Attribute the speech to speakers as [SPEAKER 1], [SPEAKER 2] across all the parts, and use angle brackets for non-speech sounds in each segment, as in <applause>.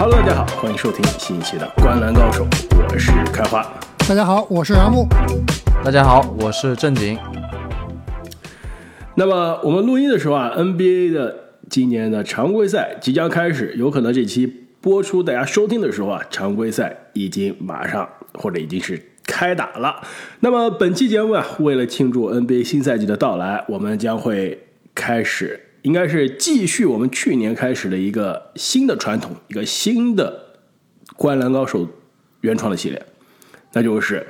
[SPEAKER 1] Hello，大家好，欢迎收听新一期的《观篮高手》，我是开花。
[SPEAKER 2] 大家好，我是阿木。
[SPEAKER 3] 大家好，我是正经。
[SPEAKER 1] 那么我们录音的时候啊，NBA 的今年的常规赛即将开始，有可能这期播出大家收听的时候啊，常规赛已经马上或者已经是开打了。那么本期节目啊，为了庆祝 NBA 新赛季的到来，我们将会开始。应该是继续我们去年开始的一个新的传统，一个新的《灌篮高手》原创的系列，那就是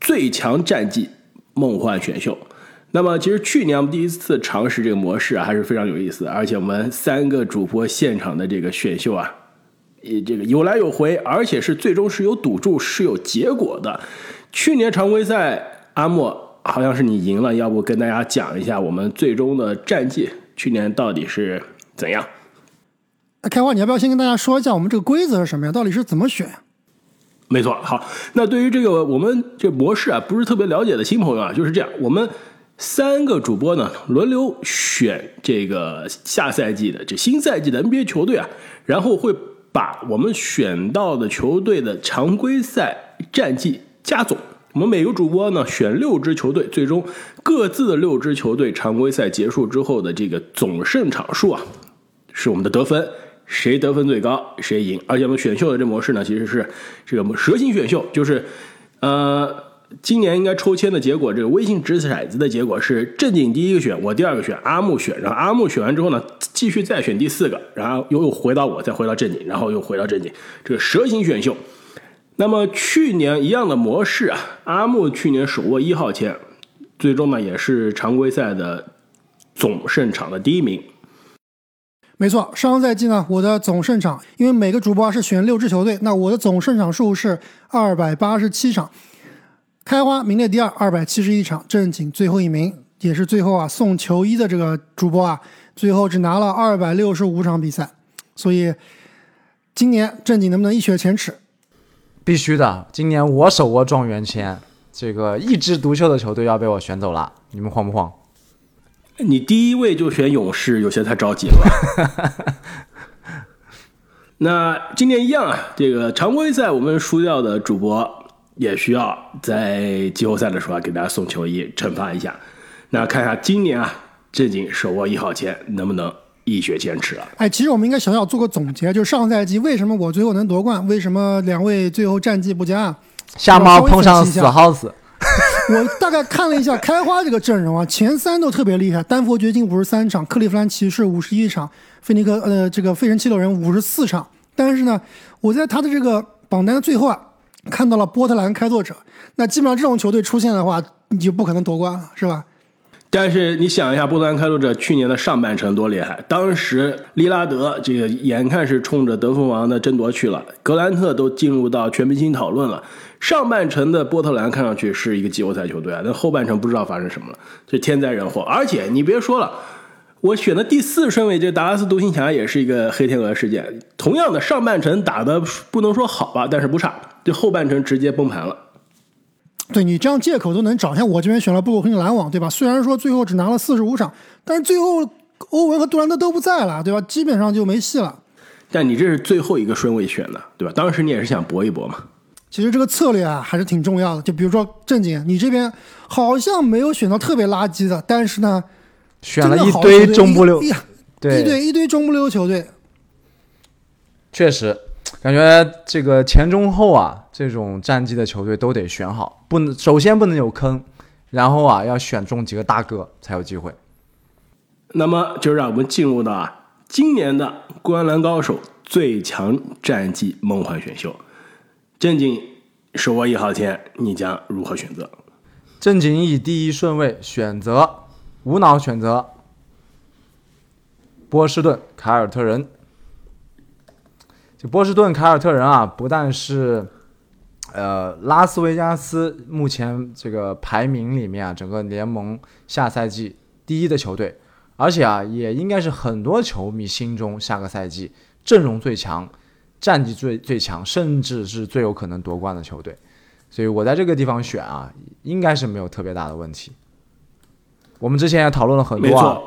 [SPEAKER 1] 最强战绩梦幻选秀。那么，其实去年我们第一次尝试这个模式啊，还是非常有意思。而且我们三个主播现场的这个选秀啊，这个有来有回，而且是最终是有赌注、是有结果的。去年常规赛，阿莫好像是你赢了，要不跟大家讲一下我们最终的战绩？去年到底是怎样？
[SPEAKER 2] 开花，你要不要先跟大家说一下我们这个规则是什么呀？到底是怎么选？
[SPEAKER 1] 没错，好，那对于这个我们这模式啊，不是特别了解的新朋友啊，就是这样，我们三个主播呢轮流选这个下赛季的这新赛季的 NBA 球队啊，然后会把我们选到的球队的常规赛战绩加总。我们每个主播呢选六支球队，最终各自的六支球队常规赛结束之后的这个总胜场数啊，是我们的得分，谁得分最高谁赢。而且我们选秀的这模式呢，其实是这个蛇形选秀，就是呃，今年应该抽签的结果，这个微信掷骰子的结果是正经第一个选，我第二个选，阿木选，然后阿木选完之后呢，继续再选第四个，然后又又回到我，再回到正经，然后又回到正经，这个蛇形选秀。那么去年一样的模式啊，阿木去年手握一号签，最终呢也是常规赛的总胜场的第一名。
[SPEAKER 2] 没错，上个赛季呢，我的总胜场，因为每个主播是选六支球队，那我的总胜场数是二百八十七场。开花名列第二，二百七十一场，正经最后一名，也是最后啊送球衣的这个主播啊，最后只拿了二百六十五场比赛。所以今年正经能不能一雪前耻？
[SPEAKER 3] 必须的，今年我手握状元签，这个一枝独秀的球队要被我选走了，你们慌不慌？
[SPEAKER 1] 你第一位就选勇士，有些太着急了。<laughs> 那今年一样啊，这个常规赛我们输掉的主播也需要在季后赛的时候啊给大家送球衣惩罚一下。那看一下今年啊，正经手握一号签能不能？一雪前耻啊！
[SPEAKER 2] 哎，其实我们应该小小做个总结，就是上赛季为什么我最后能夺冠，为什么两位最后战绩不佳？
[SPEAKER 3] 瞎猫碰上死耗子。<laughs> <laughs>
[SPEAKER 2] 我大概看了一下开花这个阵容啊，前三都特别厉害，丹佛掘金五十三场，克利夫兰骑士五十一场，菲尼克呃这个费城七六人五十四场。但是呢，我在他的这个榜单的最后啊，看到了波特兰开拓者。那基本上这种球队出现的话，你就不可能夺冠了，是吧？
[SPEAKER 1] 但是你想一下，波特兰开拓者去年的上半程多厉害！当时利拉德这个眼看是冲着得分王的争夺去了，格兰特都进入到全明星讨论了。上半程的波特兰看上去是一个季后赛球队啊，那后半程不知道发生什么了，这天灾人祸。而且你别说了，我选的第四顺位这达拉斯独行侠也是一个黑天鹅事件。同样的上半程打的不能说好吧，但是不差，这后半程直接崩盘了。
[SPEAKER 2] 对你这样借口都能找，像我这边选了布鲁克林篮网，对吧？虽然说最后只拿了四十五场，但是最后欧文和杜兰特都不在了，对吧？基本上就没戏了。
[SPEAKER 1] 但你这是最后一个顺位选的，对吧？当时你也是想搏一搏嘛。
[SPEAKER 2] 其实这个策略啊还是挺重要的。就比如说正经，你这边好像没有选到特别垃圾的，但是呢，
[SPEAKER 3] 选了一堆中不溜，对，
[SPEAKER 2] 一堆一堆中不溜球队，
[SPEAKER 3] 确实。感觉这个前中后啊，这种战绩的球队都得选好，不能首先不能有坑，然后啊要选中几个大哥才有机会。
[SPEAKER 1] 那么就让我们进入到啊今年的《灌篮高手》最强战绩梦幻选秀，正经手握一号签，你将如何选择？
[SPEAKER 3] 正经以第一顺位选择，无脑选择波士顿凯尔特人。这波士顿凯尔特人啊，不但是，呃，拉斯维加斯目前这个排名里面啊，整个联盟下赛季第一的球队，而且啊，也应该是很多球迷心中下个赛季阵容最强、战绩最最强，甚至是最有可能夺冠的球队。所以我在这个地方选啊，应该是没有特别大的问题。我们之前也讨论了很多啊，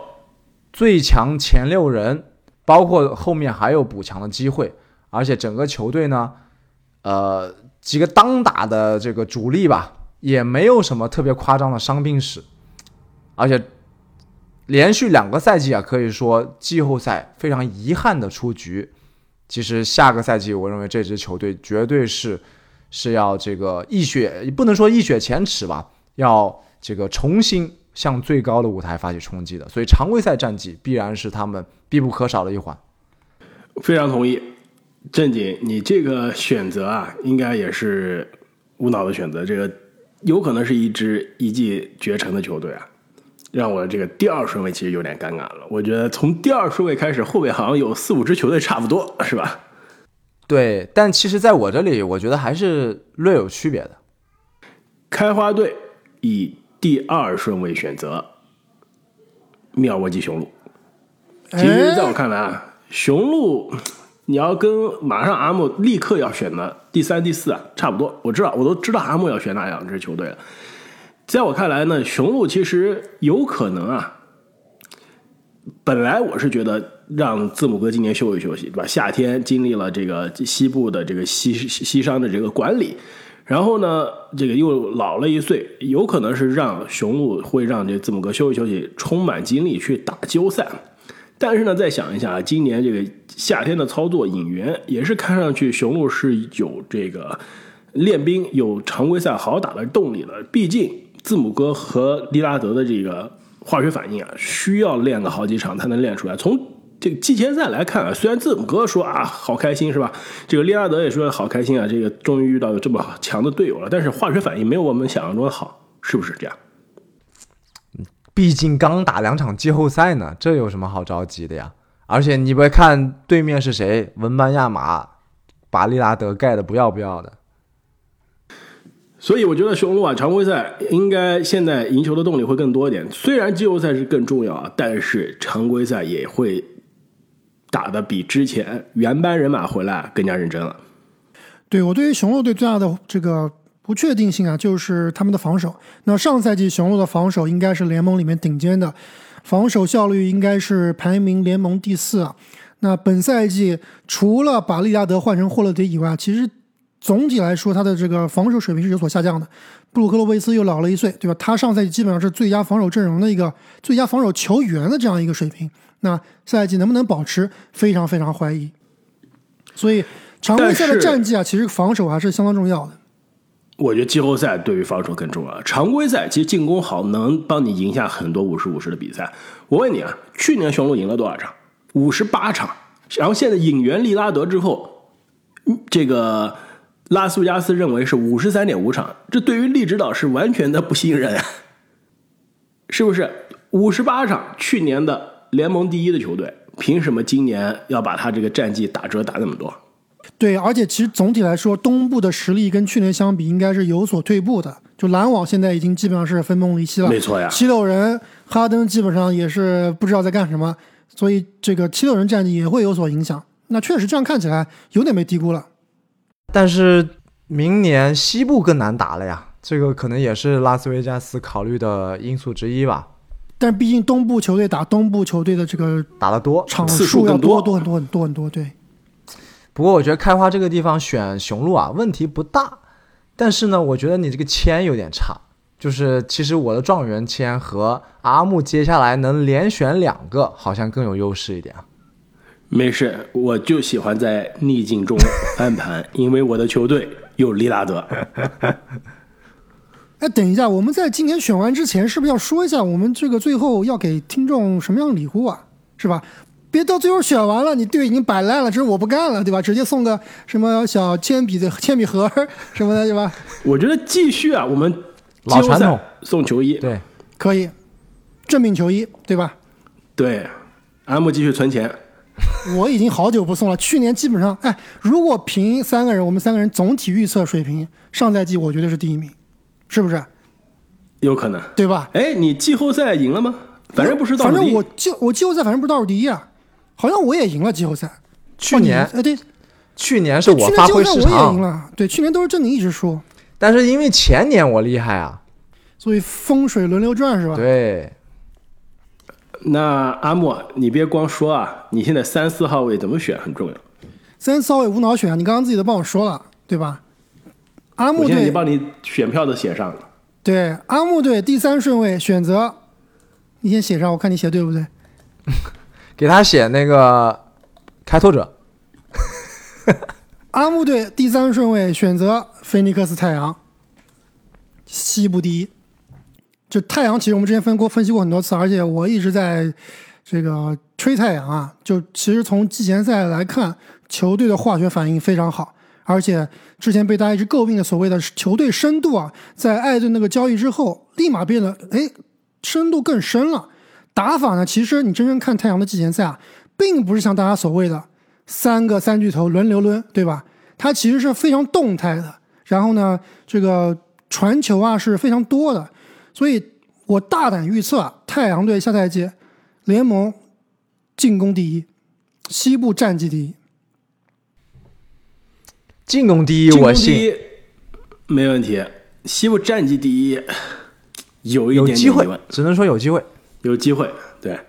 [SPEAKER 3] 最强前六人，包括后面还有补强的机会。而且整个球队呢，呃，几个当打的这个主力吧，也没有什么特别夸张的伤病史，而且连续两个赛季啊，可以说季后赛非常遗憾的出局。其实下个赛季，我认为这支球队绝对是是要这个一雪，不能说一雪前耻吧，要这个重新向最高的舞台发起冲击的。所以常规赛战绩必然是他们必不可少的一环。
[SPEAKER 1] 非常同意，正经，你这个选择啊，应该也是无脑的选择。这个有可能是一支一骑绝尘的球队啊，让我这个第二顺位其实有点尴尬了。我觉得从第二顺位开始，后面好像有四五支球队差不多，是吧？
[SPEAKER 3] 对，但其实在我这里，我觉得还是略有区别的。
[SPEAKER 1] 开花队以第二顺位选择妙沃基雄鹿。其实，在我看来啊，雄鹿你要跟马上阿木立刻要选的第三、第四啊差不多。我知道，我都知道阿木要选哪两支球队了。在我看来呢，雄鹿其实有可能啊。本来我是觉得让字母哥今年休息休息，对吧？夏天经历了这个西部的这个西西商的这个管理，然后呢，这个又老了一岁，有可能是让雄鹿会让这字母哥休息休息，充满精力去打季后赛。但是呢，再想一下啊，今年这个夏天的操作引援也是看上去雄鹿是有这个练兵、有常规赛好打的动力的。毕竟字母哥和利拉德的这个化学反应啊，需要练个好几场才能练出来。从这个季前赛来看啊，虽然字母哥说啊好开心是吧？这个利拉德也说好开心啊，这个终于遇到有这么强的队友了。但是化学反应没有我们想象中的好，是不是这样？
[SPEAKER 3] 毕竟刚打两场季后赛呢，这有什么好着急的呀？而且你别看对面是谁，文班亚马把利拉德盖的不要不要的。
[SPEAKER 1] 所以我觉得雄鹿啊，常规赛应该现在赢球的动力会更多一点。虽然季后赛是更重要啊，但是常规赛也会打的比之前原班人马回来更加认真了。
[SPEAKER 2] 对我对于雄鹿队最大的这个不确定性啊，就是他们的防守。那上赛季雄鹿的防守应该是联盟里面顶尖的，防守效率应该是排名联盟第四啊。那本赛季除了把利拉德换成霍勒迪以外，其实总体来说他的这个防守水平是有所下降的。布鲁克洛维斯又老了一岁，对吧？他上赛季基本上是最佳防守阵容的一个最佳防守球员的这样一个水平。那赛季能不能保持，非常非常怀疑。所以常规赛的战绩啊，其实防守还是相当重要的。
[SPEAKER 1] 我觉得季后赛对于防守更重要。常规赛其实进攻好，能帮你赢下很多五十五十的比赛。我问你啊，去年雄鹿赢了多少场？五十八场。然后现在引援利拉德之后，这个拉斯维加斯认为是五十三点五场，这对于利指导是完全的不信任，是不是？五十八场，去年的联盟第一的球队，凭什么今年要把他这个战绩打折打那么多？
[SPEAKER 2] 对，而且其实总体来说，东部的实力跟去年相比，应该是有所退步的。就篮网现在已经基本上是分崩离析了，
[SPEAKER 1] 没错呀。
[SPEAKER 2] 七六人哈登基本上也是不知道在干什么，所以这个七六人战绩也会有所影响。那确实这样看起来有点被低估了。
[SPEAKER 3] 但是明年西部更难打了呀，这个可能也是拉斯维加斯考虑的因素之一吧。
[SPEAKER 2] 但毕竟东部球队打东部球队的这个
[SPEAKER 3] 打得多，
[SPEAKER 2] 场
[SPEAKER 1] 次数
[SPEAKER 2] 数要
[SPEAKER 1] 更多
[SPEAKER 2] 多很多很多很多。对，
[SPEAKER 3] 不过我觉得开花这个地方选雄鹿啊，问题不大。但是呢，我觉得你这个签有点差。就是其实我的状元签和阿木接下来能连选两个，好像更有优势一点啊。
[SPEAKER 1] 没事，我就喜欢在逆境中翻盘，因为我的球队有利拉德。<laughs>
[SPEAKER 2] 哎，等一下，我们在今天选完之前，是不是要说一下我们这个最后要给听众什么样的礼物啊？是吧？别到最后选完了，你队已经摆烂了，这是我不干了，对吧？直接送个什么小铅笔的铅笔盒什么的，对吧？
[SPEAKER 1] 我觉得继续啊，我们
[SPEAKER 3] 老传统
[SPEAKER 1] 送球衣，
[SPEAKER 3] 对，
[SPEAKER 2] 可以，正品球衣，对吧？
[SPEAKER 1] 对，阿木继续存钱。<laughs>
[SPEAKER 2] 我已经好久不送了，去年基本上，哎，如果凭三个人，我们三个人总体预测水平，上赛季我觉得是第一名，是不是？
[SPEAKER 1] 有可能。
[SPEAKER 2] 对吧？
[SPEAKER 1] 哎，你季后赛赢了吗？反正不是倒数第一
[SPEAKER 2] 反正我季我季后赛反正不是倒数第一啊，好像我也赢了季后赛。
[SPEAKER 3] 去年
[SPEAKER 2] 哦你哎对，
[SPEAKER 3] 去年是我
[SPEAKER 2] 去年
[SPEAKER 3] 发挥失
[SPEAKER 2] 季后赛我也赢
[SPEAKER 3] 常，
[SPEAKER 2] 了，对，去年都是正宁一直输，
[SPEAKER 3] 但是因为前年我厉害啊，
[SPEAKER 2] 所以风水轮流转是吧？
[SPEAKER 3] 对，
[SPEAKER 1] 那阿木，你别光说啊，你现在三四号位怎么选很重要。
[SPEAKER 2] 三四号位无脑选，你刚刚自己都帮我说了，对吧？阿木
[SPEAKER 1] 我现在已
[SPEAKER 2] 队
[SPEAKER 1] 你帮你选票都写上了。
[SPEAKER 2] 对阿木队第三顺位选择，你先写上，我看你写对不对？
[SPEAKER 3] 给他写那个开拓者，<laughs>
[SPEAKER 2] 阿木队第三顺位选择菲尼克斯太阳，西部第一。就太阳其实我们之前分过分析过很多次，而且我一直在这个吹太阳啊。就其实从季前赛来看，球队的化学反应非常好，而且之前被大家一直诟病的所谓的球队深度啊，在艾顿那个交易之后，立马变得哎深度更深了。打法呢，其实你真正看太阳的季前赛啊，并不是像大家所谓的三个三巨头轮流抡，对吧？它其实是非常动态的，然后呢，这个传球啊是非常多的，所以我大胆预测啊，太阳队下赛季联盟进攻第一，西部战绩第一。
[SPEAKER 3] 进攻第一，我信，
[SPEAKER 1] 没问题。西部战绩第一，有一
[SPEAKER 3] 有机会只能说有机会。
[SPEAKER 1] 有机会。对，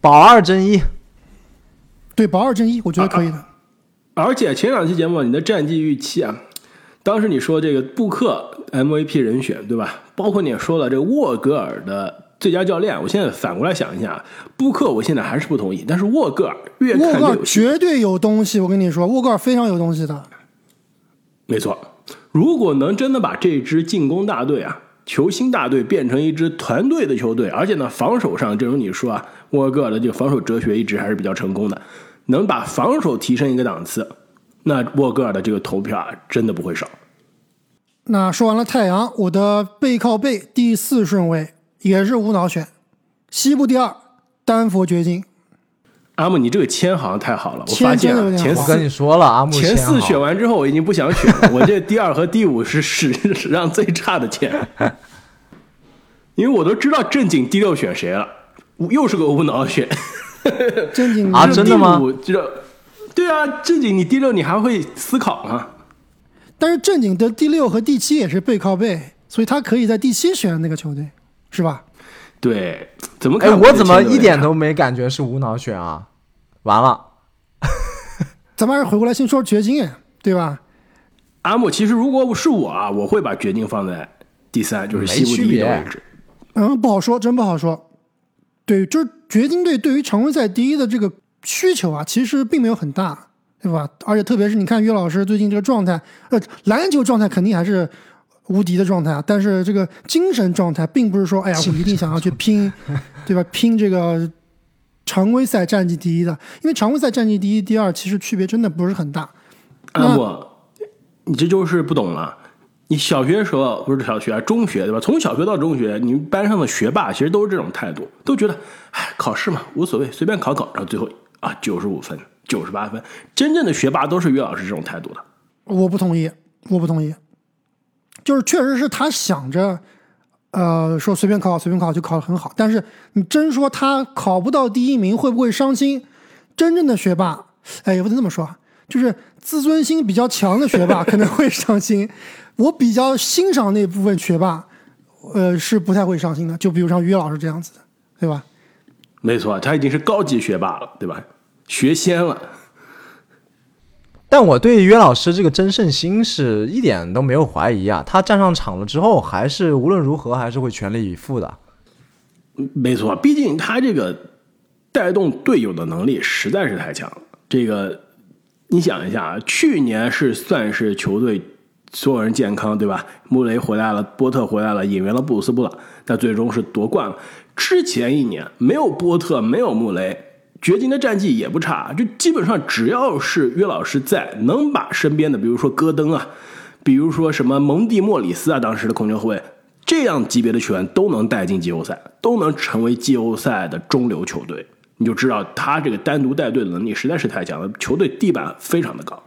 [SPEAKER 3] 保二争一，
[SPEAKER 2] 对，保二争一，我觉得可以的。
[SPEAKER 1] 而且前两期节目你的战绩预期啊，当时你说这个布克 MVP 人选对吧？包括你也说了这个沃格尔的最佳教练。我现在反过来想一下，布克我现在还是不同意，但是沃格尔越
[SPEAKER 2] 沃格尔
[SPEAKER 1] 看越有戏。
[SPEAKER 2] 绝对有东西，我跟你说，沃格尔非常有东西的。
[SPEAKER 1] 没错，如果能真的把这支进攻大队啊，球星大队变成一支团队的球队，而且呢，防守上，正如你说啊，沃格尔的这个防守哲学一直还是比较成功的，能把防守提升一个档次，那沃格尔的这个投票啊，真的不会少。
[SPEAKER 2] 那说完了太阳，我的背靠背第四顺位也是无脑选，西部第二，丹佛掘金。
[SPEAKER 1] 阿木，你这个签好像太好了，我发现
[SPEAKER 2] 真的有点好
[SPEAKER 1] 啊前四
[SPEAKER 3] 我跟你说了，阿木
[SPEAKER 1] 前四选完之后，我已经不想选了。我这第二和第五是史史上最差的签，<laughs> 因为我都知道正经第六选谁了，又是个无脑选。
[SPEAKER 2] 正经 <laughs>
[SPEAKER 3] 啊真的吗？
[SPEAKER 1] 对啊，正经你第六你还会思考吗？
[SPEAKER 2] 但是正经的第六和第七也是背靠背，所以他可以在第七选那个球队，是吧？
[SPEAKER 1] 对，怎么
[SPEAKER 3] 哎，我怎么一点都没感觉是无脑选啊？完了，
[SPEAKER 2] 咱们还是回过来先说掘金，对吧？
[SPEAKER 1] 阿木，其实如果是我啊，我会把掘金放在第三，就是西部第一的位置。
[SPEAKER 2] 嗯，不好说，真不好说。对，就是掘金队对于常规赛第一的这个需求啊，其实并没有很大，对吧？而且特别是你看岳老师最近这个状态，呃，篮球状态肯定还是无敌的状态啊，但是这个精神状态并不是说，哎呀，我一定想要去拼，<laughs> 对吧？拼这个常规赛战绩第一的，因为常规赛战绩第一、第二其实区别真的不是很大。
[SPEAKER 1] 阿木，你这就是不懂了。你小学时候不是小学啊，中学对吧？从小学到中学，你们班上的学霸其实都是这种态度，都觉得，哎，考试嘛无所谓，随便考考，然后最后啊九十五分、九十八分。真正的学霸都是岳老师这种态度的。
[SPEAKER 2] 我不同意，我不同意。就是确实是他想着，呃，说随便考随便考就考得很好，但是你真说他考不到第一名会不会伤心？真正的学霸，哎，也不能这么说，就是自尊心比较强的学霸可能会伤心。我比较欣赏那部分学霸，呃，是不太会伤心的。就比如像于老师这样子的，对吧？
[SPEAKER 1] 没错，他已经是高级学霸了，对吧？学仙了。
[SPEAKER 3] 但我对约老师这个真胜心是一点都没有怀疑啊，他站上场了之后，还是无论如何还是会全力以赴的。
[SPEAKER 1] 没错，毕竟他这个带动队友的能力实在是太强了。这个你想一下啊，去年是算是球队所有人健康，对吧？穆雷回来了，波特回来了，引援了布鲁斯布朗，但最终是夺冠了。之前一年没有波特，没有穆雷，掘金的战绩也不差，就基本上只要是约老师在，能把身边的，比如说戈登啊，比如说什么蒙蒂莫里斯啊，当时的控球后卫，这样级别的球员都能带进季后赛，都能成为季后赛的中流球队，你就知道他这个单独带队的能力实在是太强了，球队地板非常的高。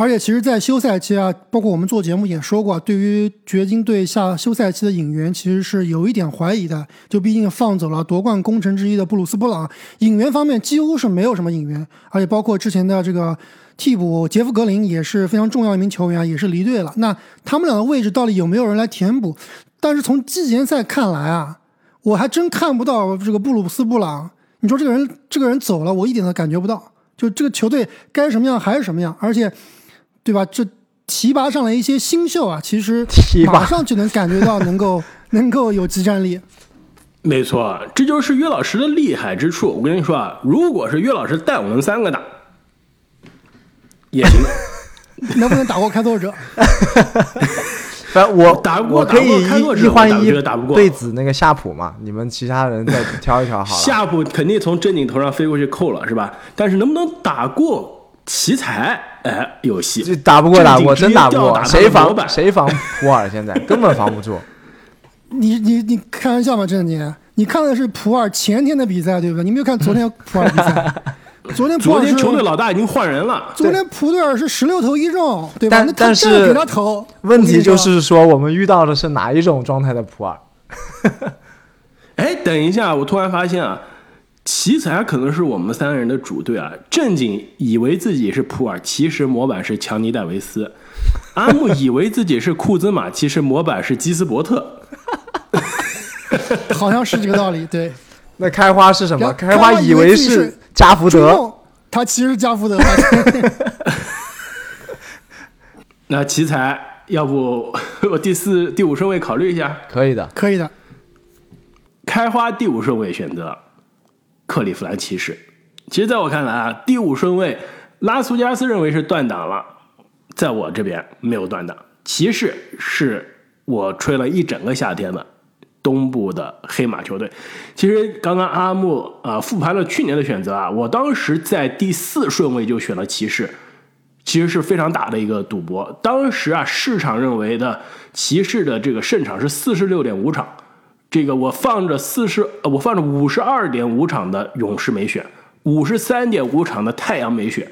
[SPEAKER 2] 而且其实，在休赛期啊，包括我们做节目也说过，对于掘金队下休赛期的引援，其实是有一点怀疑的。就毕竟放走了夺冠功臣之一的布鲁斯布朗，引援方面几乎是没有什么引援，而且包括之前的这个替补杰夫格林也是非常重要一名球员，也是离队了。那他们俩的位置到底有没有人来填补？但是从季前赛看来啊，我还真看不到这个布鲁斯布朗。你说这个人这个人走了，我一点都感觉不到，就这个球队该什么样还是什么样，而且，对吧？这提拔上来一些新秀啊，其实
[SPEAKER 3] 提拔
[SPEAKER 2] 马上就能感觉到能够 <laughs> 能够有激战力。
[SPEAKER 1] 没错，这就是岳老师的厉害之处。我跟你说啊，如果是岳老师带我们三个打，也行。<laughs>
[SPEAKER 2] 能不能打过开拓者？<laughs>
[SPEAKER 3] 反正我
[SPEAKER 1] 打不过
[SPEAKER 3] 我可以一一换一
[SPEAKER 1] 打不过
[SPEAKER 3] 对子那个夏普嘛，你们其他人再挑一挑好了。
[SPEAKER 1] 夏普肯定从正经头上飞过去扣了，是吧？但是能不能打过奇才？哎，有戏。
[SPEAKER 3] 这打不过，打不过，真打不过，谁防谁防普洱？现在 <laughs> 根本防不住。
[SPEAKER 2] 你你你开玩笑吗？郑杰，你看的是普洱前天的比赛，对不对？你没有看昨天普洱比赛？<laughs> 昨天普洱
[SPEAKER 1] 昨天球队老大已经换人了，
[SPEAKER 2] 昨天普洱是十六投一中，对吧？
[SPEAKER 3] 但
[SPEAKER 2] 那
[SPEAKER 3] 但是
[SPEAKER 2] 给他投，
[SPEAKER 3] 问题就是说，我们遇到的是哪一种状态的普洱？<laughs>
[SPEAKER 1] 哎，等一下，我突然发现啊，奇才可能是我们三个人的主队啊。正经以为自己是普尔，其实模板是强尼戴维斯；<laughs> 阿木以为自己是库兹马，其实模板是基斯伯特。
[SPEAKER 2] 说 <laughs> 好像是这个道理，对。<laughs>
[SPEAKER 3] 那开花是什么？开花以
[SPEAKER 2] 为是
[SPEAKER 3] 加福德，
[SPEAKER 2] 他其实是加福德，
[SPEAKER 1] 那奇才，要不我第四、第五顺位考虑一下？
[SPEAKER 3] 可以的。
[SPEAKER 2] 可以的。
[SPEAKER 1] 开花第五顺位选择克利夫兰骑士。其实，在我看来啊，第五顺位拉斯加斯认为是断档了，在我这边没有断档。骑士是我吹了一整个夏天的东部的黑马球队。其实刚刚阿木啊、复盘了去年的选择啊，我当时在第四顺位就选了骑士。其实是非常大的一个赌博。当时啊，市场认为的骑士的这个胜场是四十六点五场，这个我放着四十，呃我放着五十二点五场的勇士没选，五十三点五场的太阳没选，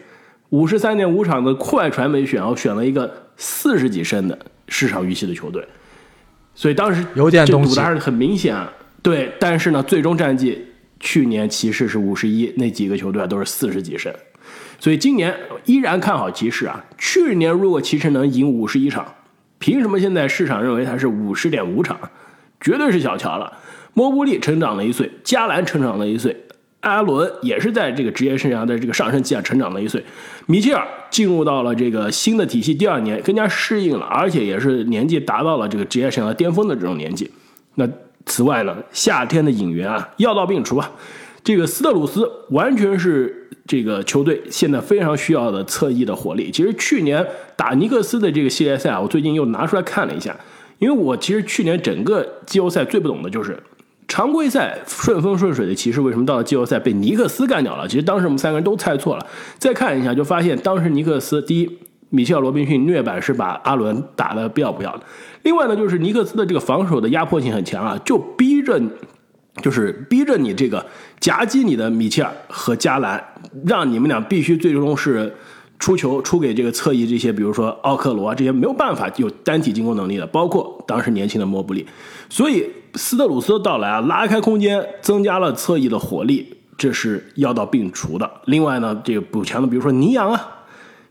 [SPEAKER 1] 五十三点五场的快船没选，我选了一个四十几胜的市场预期的球队，所以当时
[SPEAKER 3] 有点东西
[SPEAKER 1] 赌的还是很明显啊。对，但是呢，最终战绩去年骑士是五十一，那几个球队啊都是四十几胜。所以今年依然看好骑士啊。去年如果骑士能赢五十一场，凭什么现在市场认为他是五十点五场？绝对是小瞧了。莫布利成长了一岁，加兰成长了一岁，阿伦也是在这个职业生涯的这个上升期啊成长了一岁。米切尔进入到了这个新的体系第二年，更加适应了，而且也是年纪达到了这个职业生涯巅峰的这种年纪。那此外呢，夏天的引援啊，药到病除啊。这个斯特鲁斯完全是这个球队现在非常需要的侧翼的火力。其实去年打尼克斯的这个系列赛啊，我最近又拿出来看了一下，因为我其实去年整个季后赛最不懂的就是常规赛顺风顺水的骑士为什么到了季后赛被尼克斯干掉了？其实当时我们三个人都猜错了。再看一下就发现，当时尼克斯第一，米切尔罗宾逊虐板是把阿伦打得不要不要的。另外呢，就是尼克斯的这个防守的压迫性很强啊，就逼着就是逼着你这个夹击你的米切尔和加兰，让你们俩 <laughs> 必须最终是出球出给这个侧翼这些，比如说奥克罗啊这些没有办法有单体进攻能力的，包括当时年轻的莫布里。所以斯特鲁斯的到来啊，拉开空间，增加了侧翼的火力，这是药到病除的。另外呢，这个补强的，比如说尼扬啊，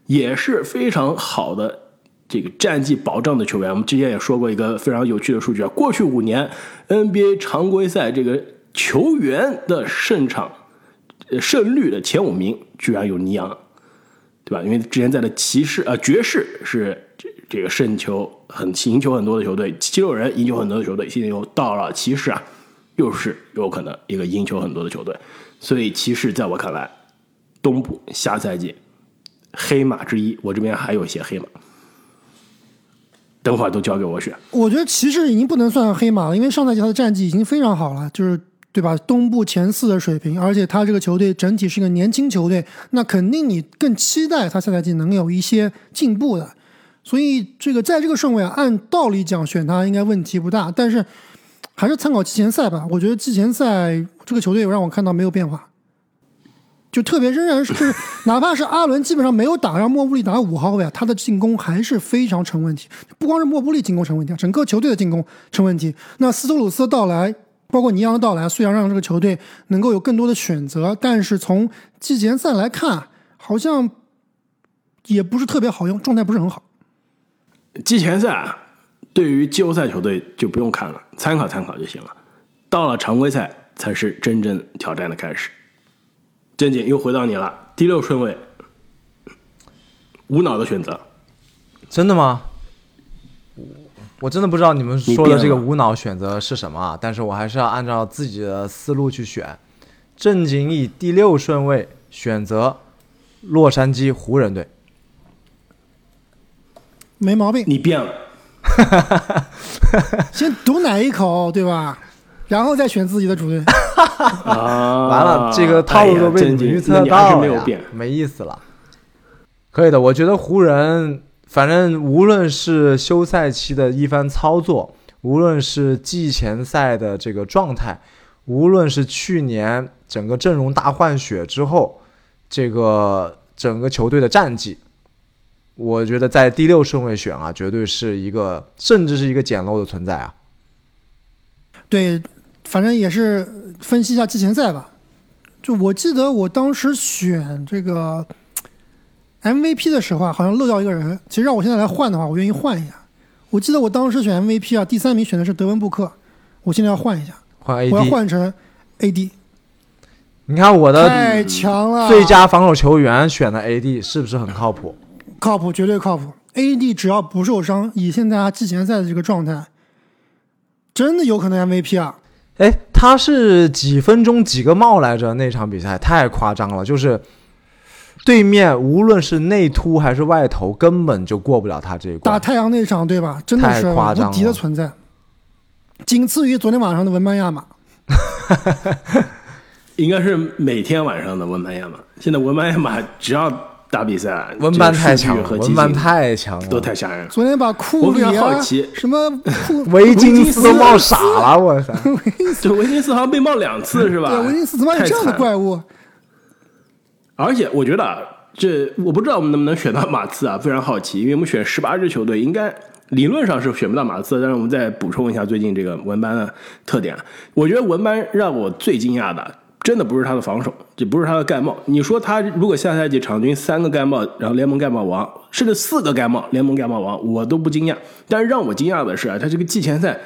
[SPEAKER 1] 也是非常好的这个战绩保障的球员。我们之前也说过一个非常有趣的数据啊，过去五年 NBA 常规赛这个球员的胜场呃胜率的前五名居然有尼昂，对吧？因为之前在的骑士、呃爵士是这这个胜球很赢球很多的球队，七六人赢球很多的球队，现在又到了骑士啊，又是有可能一个赢球很多的球队，所以骑士在我看来，东部下赛季黑马之一，我这边还有一些黑马，等会儿都交给我选。
[SPEAKER 2] 我觉得骑士已经不能算黑马了，因为上赛季他的战绩已经非常好了，就是对吧？东部前四的水平，而且他这个球队整体是个年轻球队，那肯定你更期待他下赛季能有一些进步的。所以这个在这个顺位啊，按道理讲选他应该问题不大，但是还是参考季前赛吧。我觉得季前赛这个球队让我看到没有变化，就特别仍然是 <laughs> 哪怕是阿伦基本上没有打，让莫布利打五号位啊，他的进攻还是非常成问题。不光是莫布利进攻成问题，整个球队的进攻成问题。那斯图鲁斯的到来，包括尼昂的到来，虽然让这个球队能够有更多的选择，但是从季前赛来看，好像也不是特别好用，状态不是很好。
[SPEAKER 1] 季前赛啊，对于季后赛球队就不用看了，参考参考就行了。到了常规赛才是真正挑战的开始。正经又回到你了，第六顺位，无脑的选择。
[SPEAKER 3] 真的吗？我真的不知道你们说的这个无脑选择是什么啊，但是我还是要按照自己的思路去选。正经以第六顺位选择洛杉矶湖人队，
[SPEAKER 2] 没毛病。
[SPEAKER 1] 你变了，<laughs>
[SPEAKER 2] 先毒奶一口，对吧？然后再选自己的主队。<laughs>
[SPEAKER 1] 啊，
[SPEAKER 3] 完了，这个套路都被你预测
[SPEAKER 1] 正经你还是
[SPEAKER 3] 到了呀
[SPEAKER 1] 没有变。
[SPEAKER 3] 没意思了。可以的，我觉得湖人，反正无论是休赛期的一番操作，无论是季前赛的这个状态，无论是去年整个阵容大换血之后，这个整个球队的战绩，我觉得在第六顺位选啊，绝对是一个，甚至是一个捡漏的存在啊。
[SPEAKER 2] 对，反正也是分析一下季前赛吧。就我记得我当时选这个 MVP 的时候啊，好像漏掉一个人。其实让我现在来换的话，我愿意换一下。我记得我当时选 MVP 啊，第三名选的是德文布克，我现在要换一下，
[SPEAKER 3] 换
[SPEAKER 2] 我要
[SPEAKER 3] AD，
[SPEAKER 2] 换成 AD，
[SPEAKER 3] 你看我的
[SPEAKER 2] 太强了，
[SPEAKER 3] 最佳防守球员选的 AD 是不是很靠谱？
[SPEAKER 2] 靠谱，绝对靠谱。AD 只要不受伤，以现在他季前赛的这个状态，真的有可能 MVP 啊！
[SPEAKER 3] 哎，他是几分钟几个帽来着？那场比赛太夸张了，就是对面无论是内突还是外投，根本就过不了他这一关。
[SPEAKER 2] 打太阳那场对吧？真的是无敌的存在，仅次于昨天晚上的文班亚马。<laughs>
[SPEAKER 1] 应该是每天晚上的文班亚马。现在文班亚马只要打比赛，
[SPEAKER 3] 文班太强了，文班太强了，
[SPEAKER 1] 都太吓人了。
[SPEAKER 2] 昨天把库里啊
[SPEAKER 1] 好奇
[SPEAKER 2] 什么库 <laughs>
[SPEAKER 3] 维金斯都冒傻了，我操！
[SPEAKER 1] 这维金斯好像被冒两次是吧？
[SPEAKER 2] 对维金斯怎么有这样的怪物？
[SPEAKER 1] 而且我觉得啊，这我不知道我们能不能选到马刺啊，非常好奇，因为我们选十八支球队，应该理论上是选不到马刺，但是我们再补充一下最近这个文班的特点。我觉得文班让我最惊讶的，真的不是他的防守，这不是他的盖帽。你说他如果下赛季场均三个盖帽，然后联盟盖帽王，甚至四个盖帽联盟盖帽王，我都不惊讶。但是让我惊讶的是啊，他这个季前赛。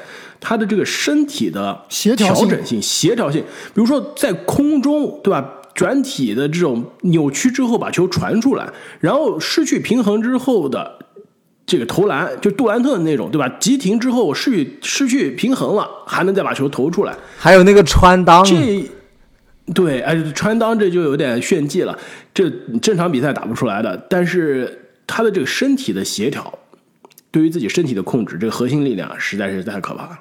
[SPEAKER 1] 他的这个身体的
[SPEAKER 2] 协调
[SPEAKER 1] 调整性、协调性，比如说在空中，对吧？转体的这种扭曲之后把球传出来，然后失去平衡之后的这个投篮，就杜兰特的那种，对吧？急停之后失去失去平衡了，还能再把球投出来，
[SPEAKER 3] 还有那个穿裆，
[SPEAKER 1] 这对，哎，穿裆这就有点炫技了，这正常比赛打不出来的。但是他的这个身体的协调，对于自己身体的控制，这个核心力量实在是太可怕了。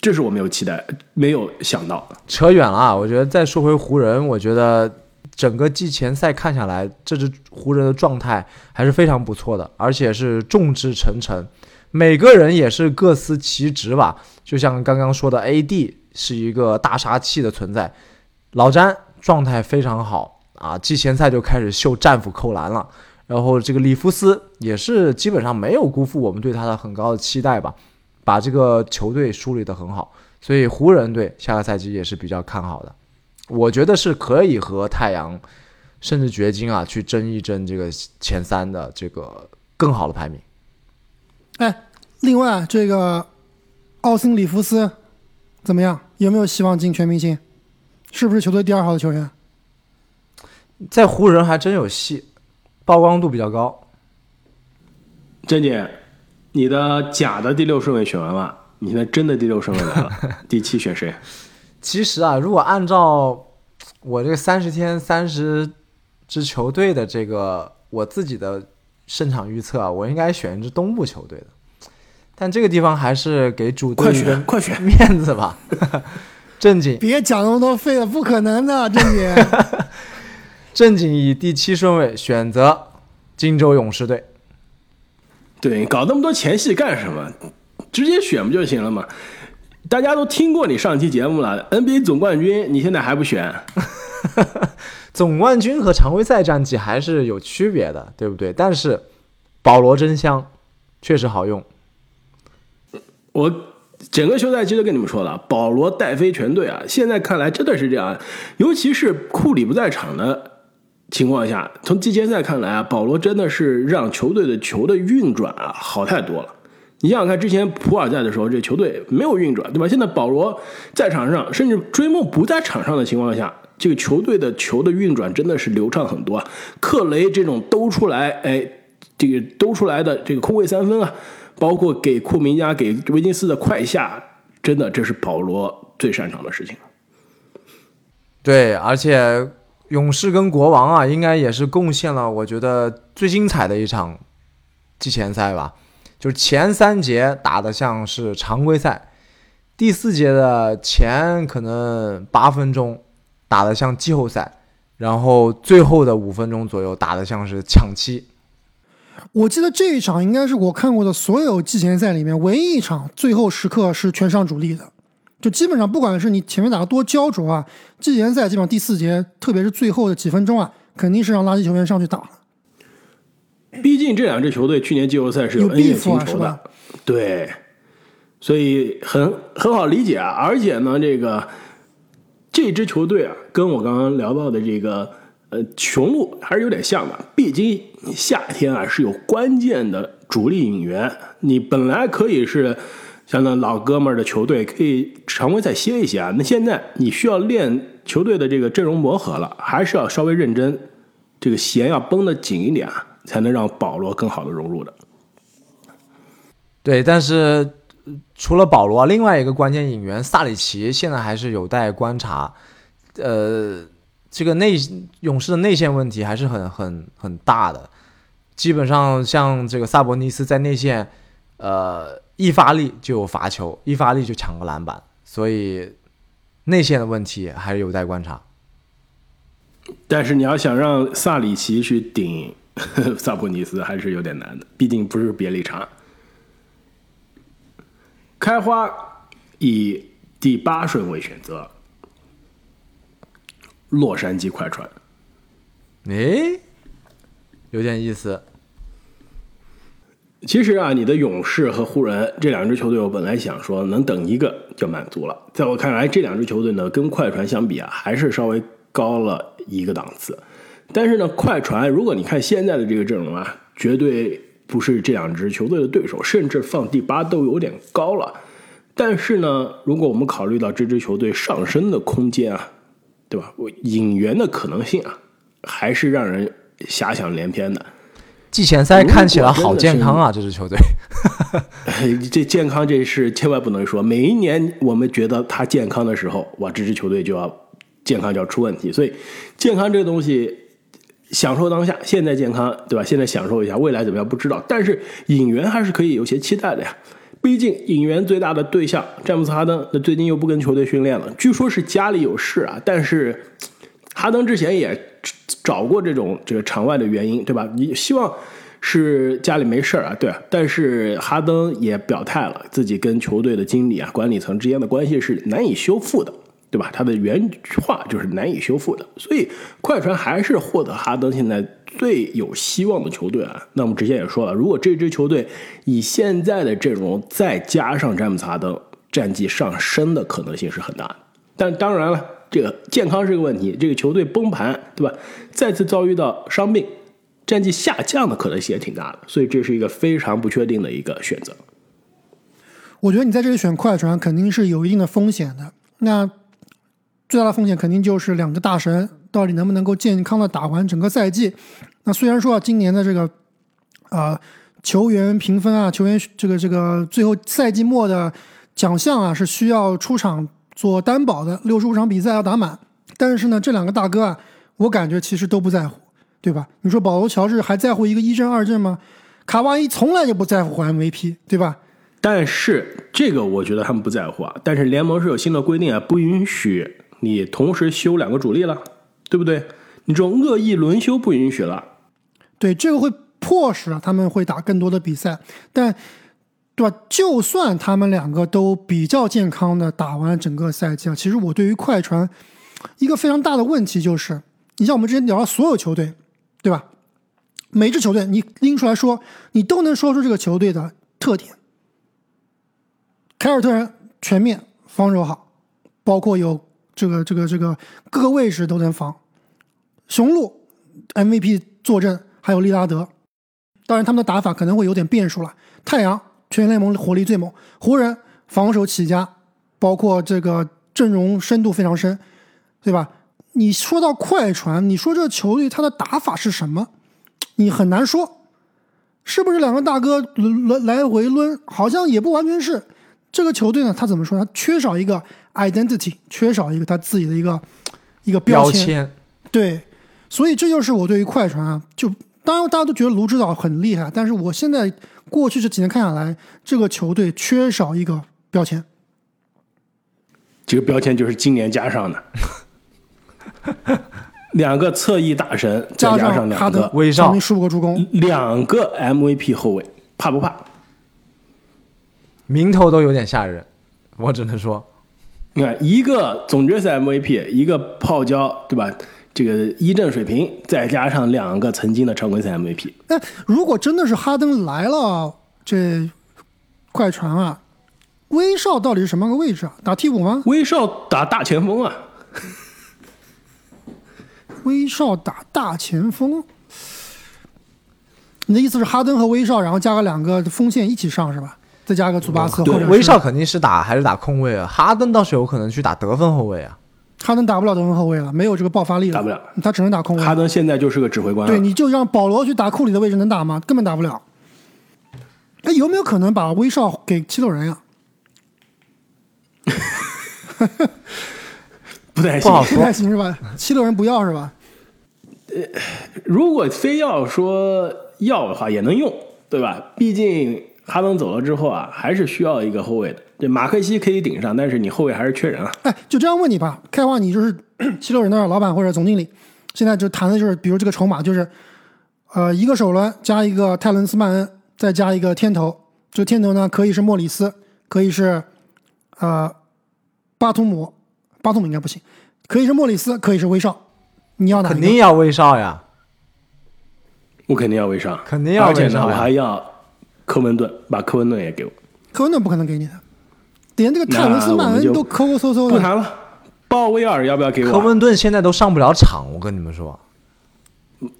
[SPEAKER 1] 这是我没有期待、没有想到。
[SPEAKER 3] 扯远了啊！我觉得再说回湖人，我觉得整个季前赛看下来，这支湖人的状态还是非常不错的，而且是众志成城，每个人也是各司其职吧。就像刚刚说的，AD 是一个大杀器的存在，老詹状态非常好啊，季前赛就开始秀战斧扣篮了。然后这个里弗斯也是基本上没有辜负我们对他的很高的期待吧。把这个球队梳理得很好，所以湖人队下个赛季也是比较看好的。我觉得是可以和太阳甚至掘金啊去争一争这个前三的这个更好的排名。
[SPEAKER 2] 哎，另外这个奥森里弗斯怎么样？有没有希望进全明星？是不是球队第二好的球员？
[SPEAKER 3] 在湖人还真有戏，曝光度比较高。
[SPEAKER 1] 珍姐，你的假的第六顺位选完了，你现在真的第六顺位来了，<laughs> 第七选谁？
[SPEAKER 3] 其实啊，如果按照我这个三十天三十支球队的这个我自己的胜场预测啊，我应该选一支东部球队的。但这个地方还是给主队
[SPEAKER 1] 快选，快选！
[SPEAKER 3] 面子吧。<laughs> 正经
[SPEAKER 2] 别讲那么多废了，不可能的，<laughs> 正经。
[SPEAKER 3] 正经以第七顺位选择金州勇士队。
[SPEAKER 1] 对，搞那么多前戏干什么？直接选不就行了吗？大家都听过你上期节目了，NBA 总冠军，你现在还不选？<laughs>
[SPEAKER 3] 总冠军和常规赛战绩还是有区别的，对不对？但是保罗真香，确实好用。
[SPEAKER 1] 我整个休赛期都跟你们说了，保罗带飞全队啊！现在看来真的是这样，尤其是库里不在场的情况下，从季前赛看来啊，保罗真的是让球队的球的运转啊好太多了。你想想看，之前普尔在的时候，这球队没有运转，对吧？现在保罗在场上，甚至追梦不在场上的情况下，这个球队的球的运转真的是流畅很多啊。克雷这种兜出来，哎，这个兜出来的这个空位三分啊，包括给库明加、给维金斯的快下，真的这是保罗最擅长的事情。
[SPEAKER 3] 对，而且勇士跟国王啊，应该也是贡献了我觉得最精彩的一场季前赛吧。就是前三节打的像是常规赛，第四节的前可能八分钟打的像季后赛，然后最后的五分钟左右打的像是抢七。
[SPEAKER 2] 我记得这一场应该是我看过的所有季前赛里面唯一一场最后时刻是全上主力的。就基本上，不管是你前面打的多焦灼啊，季前赛基本上第四节，特别是最后的几分钟啊，肯定是让垃圾球员上去打了。
[SPEAKER 1] 毕竟这两支球队去年季后赛是有恩怨情仇的，对，所以很很好理解啊。而且呢，这个这支球队啊，跟我刚刚聊到的这个呃雄鹿还是有点像的。毕竟夏天啊是有关键的主力引援，你本来可以是。像那老哥们儿的球队可以常规赛歇一歇啊，那现在你需要练球队的这个阵容磨合了，还是要稍微认真，这个弦要绷得紧一点啊，才能让保罗更好的融入的。
[SPEAKER 3] 对，但是除了保罗，另外一个关键引援萨里奇现在还是有待观察。呃，这个内勇士的内线问题还是很很很大的，基本上像这个萨博尼斯在内线，呃。一发力就有罚球，一发力就抢个篮板，所以内线的问题还是有待观察。
[SPEAKER 1] 但是你要想让萨里奇去顶 <laughs> 萨博尼斯，还是有点难的，毕竟不是别利查。开花以第八顺位选择洛杉矶快船，
[SPEAKER 3] 哎，有点意思。
[SPEAKER 1] 其实啊，你的勇士和湖人这两支球队，我本来想说能等一个就满足了。在我看来，这两支球队呢，跟快船相比啊，还是稍微高了一个档次。但是呢，快船如果你看现在的这个阵容啊，绝对不是这两支球队的对手，甚至放第八都有点高了。但是呢，如果我们考虑到这支球队上升的空间啊，对吧？我引援的可能性啊，还是让人遐想连篇的。
[SPEAKER 3] 季前赛看起来好健康啊，这支球队。<laughs>
[SPEAKER 1] 这健康这事千万不能说。每一年我们觉得他健康的时候，哇，这支球队就要健康就要出问题。所以健康这个东西，享受当下，现在健康对吧？现在享受一下，未来怎么样不知道。但是引援还是可以有些期待的呀。毕竟引援最大的对象詹姆斯哈登，那最近又不跟球队训练了，据说是家里有事啊。但是哈登之前也。找过这种这个场外的原因，对吧？你希望是家里没事儿啊，对。但是哈登也表态了，自己跟球队的经理啊、管理层之间的关系是难以修复的，对吧？他的原话就是难以修复的。所以快船还是获得哈登现在最有希望的球队啊。那我们之前也说了，如果这支球队以现在的阵容再加上詹姆斯哈登，战绩上升的可能性是很大的。但当然了。这个健康是个问题，这个球队崩盘，对吧？再次遭遇到伤病，战绩下降的可能性也挺大的，所以这是一个非常不确定的一个选择。
[SPEAKER 2] 我觉得你在这里选快船肯定是有一定的风险的。那最大的风险肯定就是两个大神到底能不能够健康的打完整个赛季。那虽然说今年的这个啊球员评分啊，球员这个这个最后赛季末的奖项啊是需要出场。做担保的六十五场比赛要打满，但是呢，这两个大哥啊，我感觉其实都不在乎，对吧？你说保罗·乔治还在乎一个一阵二阵吗？卡哇伊从来就不在乎换 MVP，对吧？
[SPEAKER 1] 但是这个我觉得他们不在乎啊。但是联盟是有新的规定啊，不允许你同时休两个主力了，对不对？你这种恶意轮休不允许了。
[SPEAKER 2] 对，这个会迫使他们会打更多的比赛，但。对吧？就算他们两个都比较健康的打完整个赛季啊，其实我对于快船一个非常大的问题就是，你像我们之前聊的所有球队，对吧？每支球队你拎出来说，你都能说出这个球队的特点。凯尔特人全面防守好，包括有这个这个这个各个位置都能防。雄鹿 MVP 坐镇，还有利拉德，当然他们的打法可能会有点变数了。太阳。全联盟火力最猛，湖人防守起家，包括这个阵容深度非常深，对吧？你说到快船，你说这个球队他的打法是什么？你很难说，是不是两个大哥轮来回抡？好像也不完全是。这个球队呢，他怎么说？他缺少一个 identity，缺少一个他自己的一个一个
[SPEAKER 3] 标
[SPEAKER 2] 签。对，所以这就是我对于快船啊，就当然大家都觉得卢指导很厉害，但是我现在过去这几年看下来，这个球队缺少一个标签。
[SPEAKER 1] 这个标签就是今年加上的，<laughs> 两个侧翼大神，再加上两个
[SPEAKER 3] 威少，
[SPEAKER 2] 十五个助攻，
[SPEAKER 1] 两个 MVP 后卫，怕不怕？
[SPEAKER 3] 名头都有点吓人，我只能说，
[SPEAKER 1] 你看一个总决赛 MVP，一个泡椒，对吧？这个一阵水平，再加上两个曾经的常规赛 MVP。
[SPEAKER 2] 哎，如果真的是哈登来了，这快船啊！威少到底是什么个位置啊？打替补吗？
[SPEAKER 1] 威少打大前锋啊！<laughs>
[SPEAKER 2] 威少打大前锋，你的意思是哈登和威少，然后加个两个锋线一起上是吧？再加个祖巴茨或者
[SPEAKER 3] 威少肯定是打还是打空位啊？哈登倒是有可能去打得分后卫啊。
[SPEAKER 2] 哈登打不了得分后卫了，没有这个爆发力了，
[SPEAKER 1] 打不了，
[SPEAKER 2] 他只能打空位。
[SPEAKER 1] 哈登现在就是个指挥官。
[SPEAKER 2] 对，你就让保罗去打库里的位置能打吗？根本打不了。哎，有没有可能把威少给七六人呀？<laughs>
[SPEAKER 1] 不太
[SPEAKER 3] 行，
[SPEAKER 2] 不太行是吧？七六人不要是吧？
[SPEAKER 1] 呃，如果非要说要的话，也能用，对吧？毕竟哈登走了之后啊，还是需要一个后卫的。这马克西可以顶上，但是你后卫还是缺人啊。
[SPEAKER 2] 哎，就这样问你吧，开话，你就是 <clears throat> 七六人的老板或者总经理，现在就谈的就是，比如这个筹码就是，呃，一个首轮加一个泰伦斯曼恩，再加一个天头。这天头呢，可以是莫里斯，可以是，呃。巴图姆，巴图姆应该不行，可以是莫里斯，可以是威少，你要哪？
[SPEAKER 3] 肯定要威少呀！
[SPEAKER 1] 我肯定要威少，
[SPEAKER 3] 肯定要威少
[SPEAKER 1] 我还要科文顿，把科文顿也给我。
[SPEAKER 2] 科文顿不可能给你的，连这个泰伦斯曼恩都抠抠搜搜
[SPEAKER 1] 的。不谈了，鲍威尔要不要给我？
[SPEAKER 3] 科温顿现在都上不了场，我跟你们说。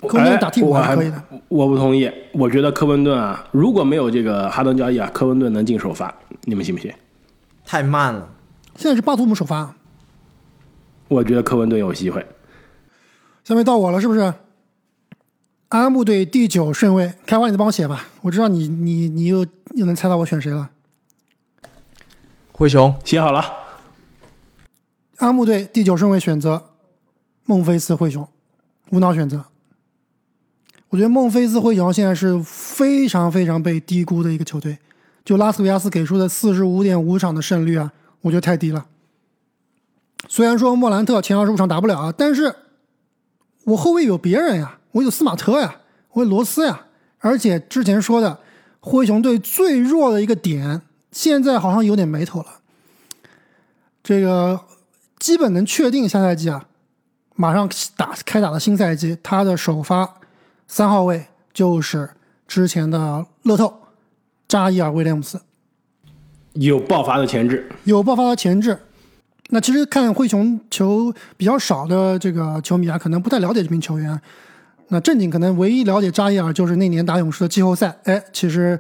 [SPEAKER 2] 科温顿打替补还可以的。
[SPEAKER 1] 我不同意，我觉得科温顿啊，如果没有这个哈登交易啊，科温顿能进首发，你们信不信？
[SPEAKER 3] 太慢了。
[SPEAKER 2] 现在是巴图姆首发，
[SPEAKER 1] 我觉得科温顿有机会。
[SPEAKER 2] 下面到我了，是不是？阿木队第九顺位，开花，你再帮我写吧。我知道你，你，你又又能猜到我选谁了。
[SPEAKER 3] 灰熊
[SPEAKER 1] 写好了。
[SPEAKER 2] 阿木队第九顺位选择孟菲斯灰熊，无脑选择。我觉得孟菲斯灰熊现在是非常非常被低估的一个球队。就拉斯维加斯给出的四十五点五场的胜率啊。我觉得太低了。虽然说莫兰特前二十五场打不了啊，但是我后卫有别人呀，我有斯马特呀，我有罗斯呀，而且之前说的灰熊队最弱的一个点，现在好像有点眉头了。这个基本能确定下赛季啊，马上打开打的新赛季，他的首发三号位就是之前的乐透扎伊尔威廉姆斯。
[SPEAKER 1] 有爆发的潜质，
[SPEAKER 2] 有爆发的潜质。那其实看灰熊球比较少的这个球迷啊，可能不太了解这名球员。那正经可能唯一了解扎伊尔就是那年打勇士的季后赛，哎，其实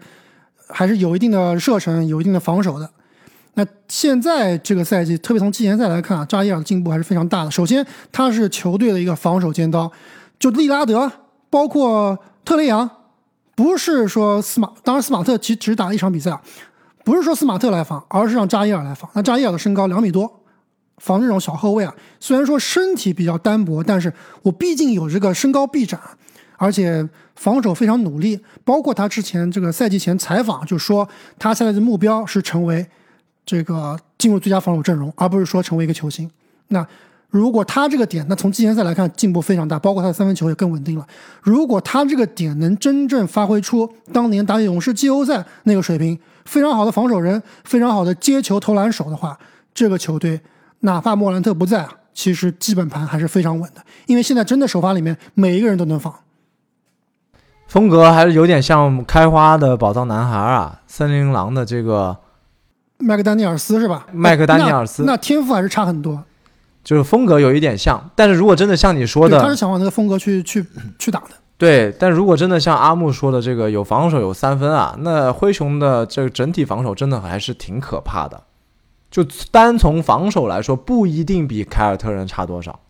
[SPEAKER 2] 还是有一定的射程，有一定的防守的。那现在这个赛季，特别从季前赛来看啊，扎伊尔的进步还是非常大的。首先，他是球队的一个防守尖刀，就利拉德，包括特雷杨，不是说斯马，当然斯马特其实只打了一场比赛啊。不是说斯马特来防，而是让扎伊尔来防。那扎伊尔的身高两米多，防这种小后卫啊，虽然说身体比较单薄，但是我毕竟有这个身高臂展，而且防守非常努力。包括他之前这个赛季前采访就说，他现在的目标是成为这个进入最佳防守阵容，而不是说成为一个球星。那如果他这个点，那从季前赛来看进步非常大，包括他的三分球也更稳定了。如果他这个点能真正发挥出当年打勇士季后赛那个水平，非常好的防守人，非常好的接球投篮手的话，这个球队哪怕莫兰特不在啊，其实基本盘还是非常稳的。因为现在真的首发里面每一个人都能防，
[SPEAKER 3] 风格还是有点像开花的宝藏男孩啊，森林狼的这个
[SPEAKER 2] 麦克丹尼尔斯是吧？
[SPEAKER 3] 麦克丹尼尔斯，
[SPEAKER 2] 那天赋还是差很多。
[SPEAKER 3] 就是风格有一点像，但是如果真的像你说的，
[SPEAKER 2] 他是想往那个风格去去去打的。
[SPEAKER 3] 对，但如果真的像阿木说的这个有防守有三分啊，那灰熊的这个整体防守真的还是挺可怕的。就单从防守来说，不一定比凯尔特人差多少。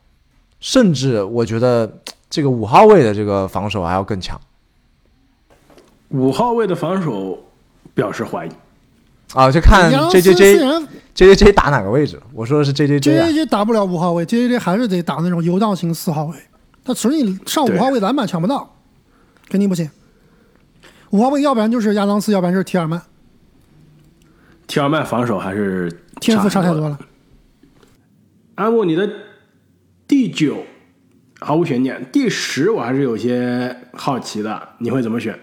[SPEAKER 3] 甚至我觉得这个五号位的这个防守还要更强
[SPEAKER 1] 五号位的防守表示怀疑。
[SPEAKER 3] 啊！就看
[SPEAKER 2] 杨
[SPEAKER 3] J
[SPEAKER 2] 斯
[SPEAKER 3] J
[SPEAKER 2] 虽
[SPEAKER 3] J
[SPEAKER 2] 然
[SPEAKER 3] J J J 打哪个位置？我说的是 J J J 啊
[SPEAKER 2] J J J 打不了五号位，J J J 还是得打那种游荡型四号位。他其实你上
[SPEAKER 1] 对
[SPEAKER 2] 五号位篮板抢不到，肯定不行。五号位要不然就是亚当斯，要不然就是提尔曼，
[SPEAKER 1] 提尔曼防守还是
[SPEAKER 2] 天赋差。太多了。
[SPEAKER 1] 阿木，你的第九毫无悬念，第十我还是有些好奇的，你会怎么选？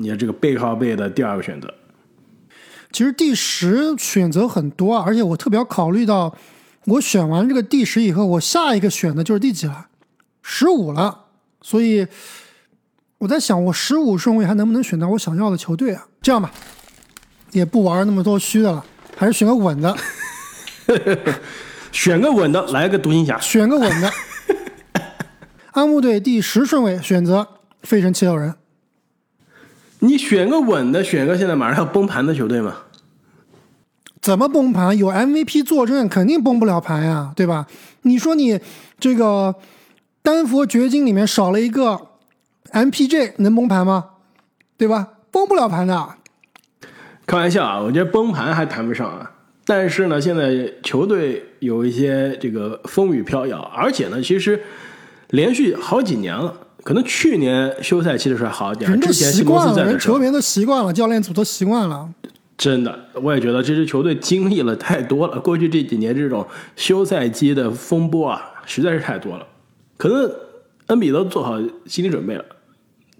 [SPEAKER 1] 你的这个背靠背的第二个选择，
[SPEAKER 2] 其实第十选择很多啊，而且我特别要考虑到，我选完这个第十以后，我下一个选的就是第几了？十五了。所以我在想，我十五顺位还能不能选到我想要的球队啊？这样吧，也不玩那么多虚的了，还是选个稳的，<laughs>
[SPEAKER 1] 选个稳的，来个独行侠。
[SPEAKER 2] 选个稳的。<laughs> 阿木队第十顺位选择费城七六人，
[SPEAKER 1] 你选个稳的，选个现在马上要崩盘的球队嘛？
[SPEAKER 2] 怎么崩盘？有 MVP 坐镇，肯定崩不了盘呀，对吧？你说你这个丹佛掘金里面少了一个 MPJ，能崩盘吗？对吧？崩不了盘的。
[SPEAKER 1] 开玩笑啊，我觉得崩盘还谈不上啊。但是呢，现在球队有一些这个风雨飘摇，而且呢，其实连续好几年了，可能去年休赛期的时候好一点，
[SPEAKER 2] 人都习惯了，人球，员都习惯了，教练组都习惯了。
[SPEAKER 1] 真的，我也觉得这支球队经历了太多了。<laughs> 过去这几年这种休赛期的风波啊，实在是太多了。可能恩比德做好心理准备了，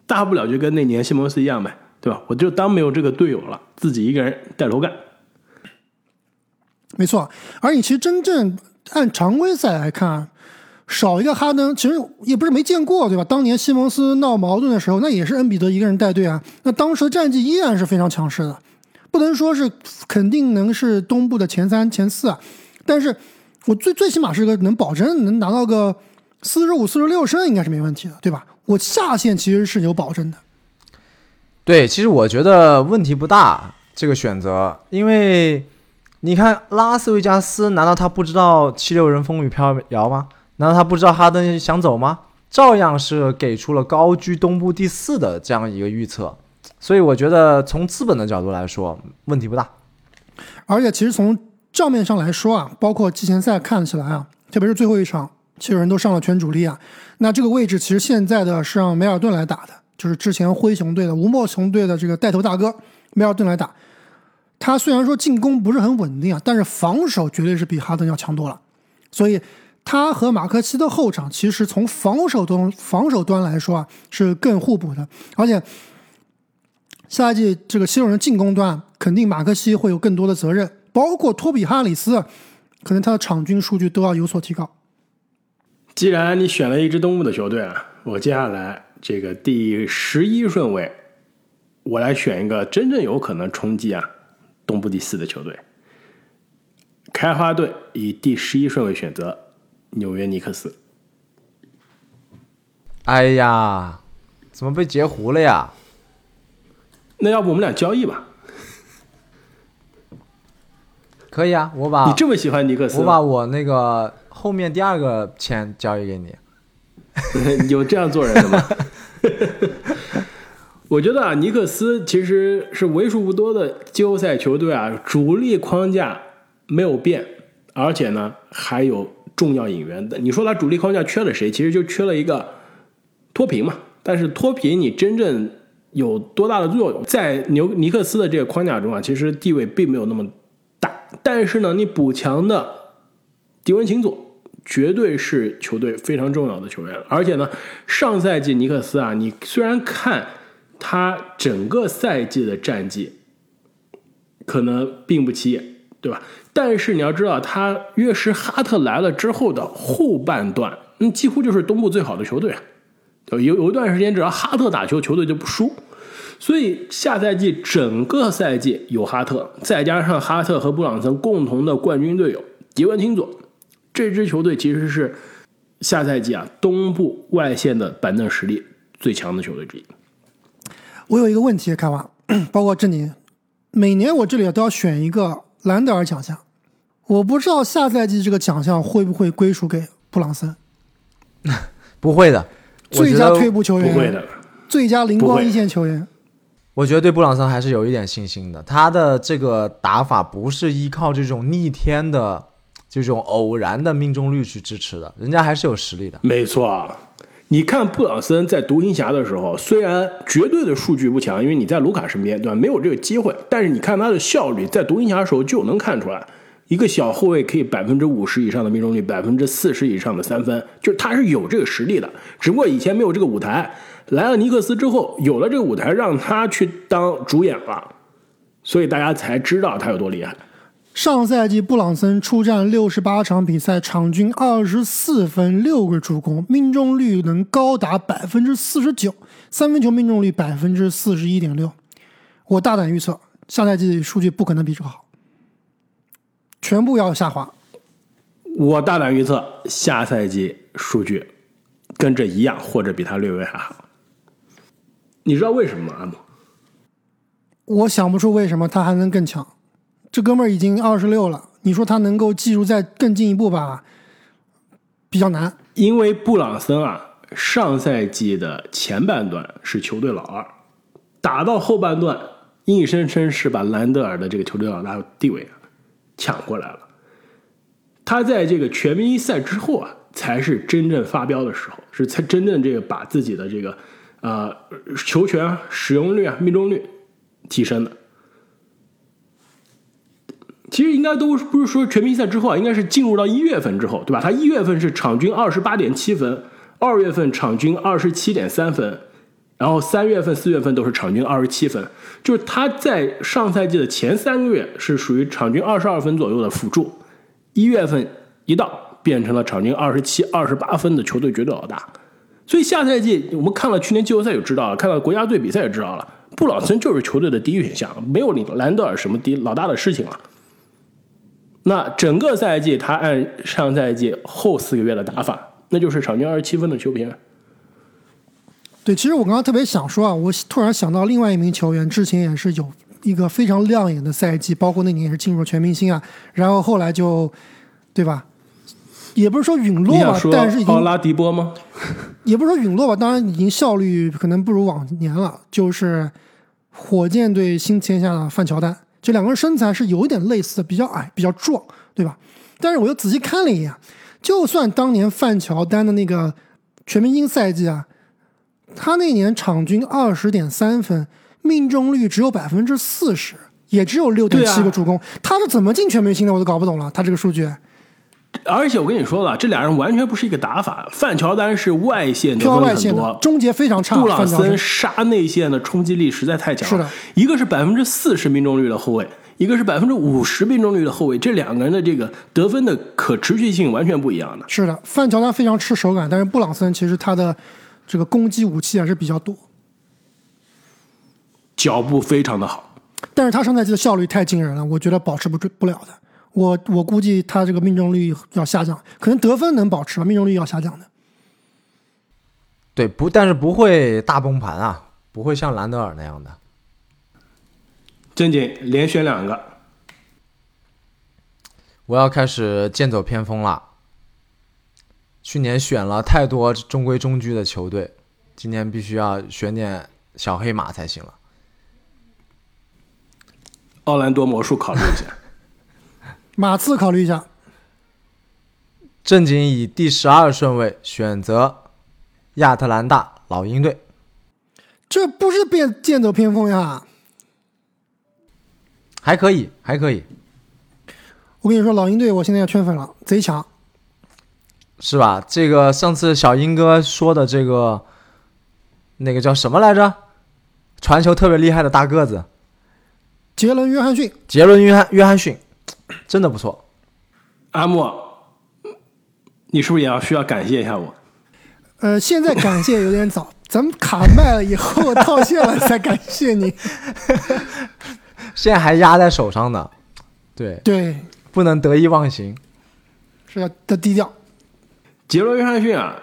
[SPEAKER 1] 大不了就跟那年西蒙斯一样呗，对吧？我就当没有这个队友了，自己一个人带头干。
[SPEAKER 2] 没错，而你其实真正按常规赛来看，少一个哈登，其实也不是没见过，对吧？当年西蒙斯闹矛盾的时候，那也是恩比德一个人带队啊，那当时的战绩依然是非常强势的，不能说是肯定能是东部的前三、前四啊，但是我最最起码是个能保证能拿到个四十五、四十六胜，应该是没问题的，对吧？我下限其实是有保证的。
[SPEAKER 3] 对，其实我觉得问题不大，这个选择，因为你看拉斯维加斯，难道他不知道七六人风雨飘摇吗？难道他不知道哈登想走吗？照样是给出了高居东部第四的这样一个预测，所以我觉得从资本的角度来说，问题不大。
[SPEAKER 2] 而且其实从账面上来说啊，包括季前赛看起来啊，特别是最后一场，七六人都上了全主力啊。那这个位置其实现在的是让梅尔顿来打的，就是之前灰熊队的吴莫雄队的这个带头大哥梅尔顿来打。他虽然说进攻不是很稳定啊，但是防守绝对是比哈登要强多了。所以他和马克西的后场其实从防守端防守端来说啊是更互补的，而且下一季这个七六人进攻端肯定马克西会有更多的责任，包括托比哈里斯，可能他的场均数据都要有所提高。
[SPEAKER 1] 既然你选了一支东部的球队啊，我接下来这个第十一顺位，我来选一个真正有可能冲击啊东部第四的球队。开花队以第十一顺位选择纽约尼克斯。
[SPEAKER 3] 哎呀，怎么被截胡了呀？
[SPEAKER 1] 那要不我们俩交易吧？
[SPEAKER 3] 可以啊，我把
[SPEAKER 1] 你这么喜欢尼克斯
[SPEAKER 3] 我，把我那个后面第二个签交易给你。<laughs>
[SPEAKER 1] 有这样做人的吗？<laughs> 我觉得啊，尼克斯其实是为数不多的季后赛球队啊，主力框架没有变，而且呢还有重要引援。你说他主力框架缺了谁？其实就缺了一个脱贫嘛。但是脱贫你真正有多大的作用？在牛尼克斯的这个框架中啊，其实地位并没有那么大。但是呢，你补强的迪文琴佐绝对是球队非常重要的球员，而且呢，上赛季尼克斯啊，你虽然看他整个赛季的战绩可能并不起眼，对吧？但是你要知道，他约什哈特来了之后的后半段，嗯，几乎就是东部最好的球队啊。有有一段时间，只要哈特打球，球队就不输。所以下赛季整个赛季有哈特，再加上哈特和布朗森共同的冠军队友迪文钦佐，这支球队其实是下赛季啊东部外线的板凳实力最强的球队之一。
[SPEAKER 2] 我有一个问题，开华，<clears throat> 包括这里，每年我这里都要选一个兰德尔奖项，我不知道下赛季这个奖项会不会归属给布朗森。<laughs>
[SPEAKER 3] 不会的，
[SPEAKER 2] 最佳退步球员，
[SPEAKER 1] 不会的，
[SPEAKER 2] 最佳灵光一现球员。
[SPEAKER 3] 我觉得对布朗森还是有一点信心的。他的这个打法不是依靠这种逆天的、这种偶然的命中率去支持的，人家还是有实力的。
[SPEAKER 1] 没错。你看布朗森在独行侠的时候，虽然绝对的数据不强，因为你在卢卡身边，对吧？没有这个机会，但是你看他的效率，在独行侠的时候就能看出来，一个小后卫可以百分之五十以上的命中率，百分之四十以上的三分，就是他是有这个实力的，只不过以前没有这个舞台。来了尼克斯之后，有了这个舞台，让他去当主演了，所以大家才知道他有多厉害。
[SPEAKER 2] 上赛季布朗森出战六十八场比赛，场均二十四分、六个助攻，命中率能高达百分之四十九，三分球命中率百分之四十一点六。我大胆预测，下赛季数据不可能比这个好，全部要下滑。
[SPEAKER 1] 我大胆预测，下赛季数据跟这一样，或者比他略微还好。你知道为什么吗？阿姆？
[SPEAKER 2] 我想不出为什么他还能更强。这哥们儿已经二十六了，你说他能够技术再更进一步吧，比较难。
[SPEAKER 1] 因为布朗森啊，上赛季的前半段是球队老二，打到后半段，硬生生是把兰德尔的这个球队老大地位抢过来了。他在这个全明星赛之后啊，才是真正发飙的时候，是才真正这个把自己的这个呃球权、使用率啊、命中率提升的。其实应该都不是说全明星赛之后啊，应该是进入到一月份之后，对吧？他一月份是场均二十八点七分，二月份场均二十七点三分，然后三月份、四月份都是场均二十七分。就是他在上赛季的前三个月是属于场均二十二分左右的辅助，一月份一到变成了场均二十七、二十八分的球队绝对老大。所以下赛季我们看了去年季后赛就知道了，看到国家队比赛也知道了，布朗森就是球队的第一选项，没有你兰德尔什么第老大的事情了。那整个赛季，他按上赛季后四个月的打法，那就是场均二十七分的球评。
[SPEAKER 2] 对，其实我刚刚特别想说啊，我突然想到另外一名球员，之前也是有一个非常亮眼的赛季，包括那年也是进入了全明星啊，然后后来就，对吧？也不是说陨落吧，但是已经
[SPEAKER 1] 奥拉迪波吗？
[SPEAKER 2] 也不是说陨落吧，当然已经效率可能不如往年了。就是火箭队新签下的范乔丹，这两个人身材是有一点类似的，比较矮，比较壮，对吧？但是我又仔细看了一眼，就算当年范乔丹的那个全明星赛季啊，他那年场均二十点三分，命中率只有百分之四十，也只有六点七个助攻，他是怎么进全明星的？我都搞不懂了，他这个数据。
[SPEAKER 1] 而且我跟你说了，这俩人完全不是一个打法。范乔丹是外线得分很
[SPEAKER 2] 外线的
[SPEAKER 1] 多，
[SPEAKER 2] 终结非常差，
[SPEAKER 1] 布朗森杀内线的冲击力实在太强了。
[SPEAKER 2] 是的，
[SPEAKER 1] 一个是百分之四十命中率的后卫，一个是百分之五十命中率的后卫，这两个人的这个得分的可持续性完全不一样的。
[SPEAKER 2] 是的，范乔丹非常吃手感，但是布朗森其实他的这个攻击武器还是比较多，
[SPEAKER 1] 脚步非常的好，
[SPEAKER 2] 但是他上赛季的效率太惊人了，我觉得保持不住不了的。我我估计他这个命中率要下降，可能得分能保持吧，命中率要下降的。
[SPEAKER 3] 对，不，但是不会大崩盘啊，不会像兰德尔那样的。
[SPEAKER 1] 正经连选两个，
[SPEAKER 3] 我要开始剑走偏锋了。去年选了太多中规中矩的球队，今年必须要选点小黑马才行了。
[SPEAKER 1] 奥兰多魔术考虑一下。
[SPEAKER 2] 马刺考虑一下，
[SPEAKER 3] 正经以第十二顺位选择亚特兰大老鹰队。
[SPEAKER 2] 这不是变剑走偏锋呀！
[SPEAKER 3] 还可以，还可以，
[SPEAKER 2] 我跟你说，老鹰队我现在要圈粉了，贼强。
[SPEAKER 3] 是吧？这个上次小英哥说的这个，那个叫什么来着？传球特别厉害的大个子，
[SPEAKER 2] 杰伦·约翰逊，
[SPEAKER 3] 杰伦约翰约翰逊，<clears throat> 真的不错。
[SPEAKER 1] 阿莫，你是不是也要需要感谢一下我？
[SPEAKER 2] 呃，现在感谢有点早，咱们卡卖了以后套现了才感谢你。<laughs>
[SPEAKER 3] 现在还压在手上呢，对，
[SPEAKER 2] 对，
[SPEAKER 3] 不能得意忘形。
[SPEAKER 2] 是要的低调。
[SPEAKER 1] 杰伦·约翰逊啊，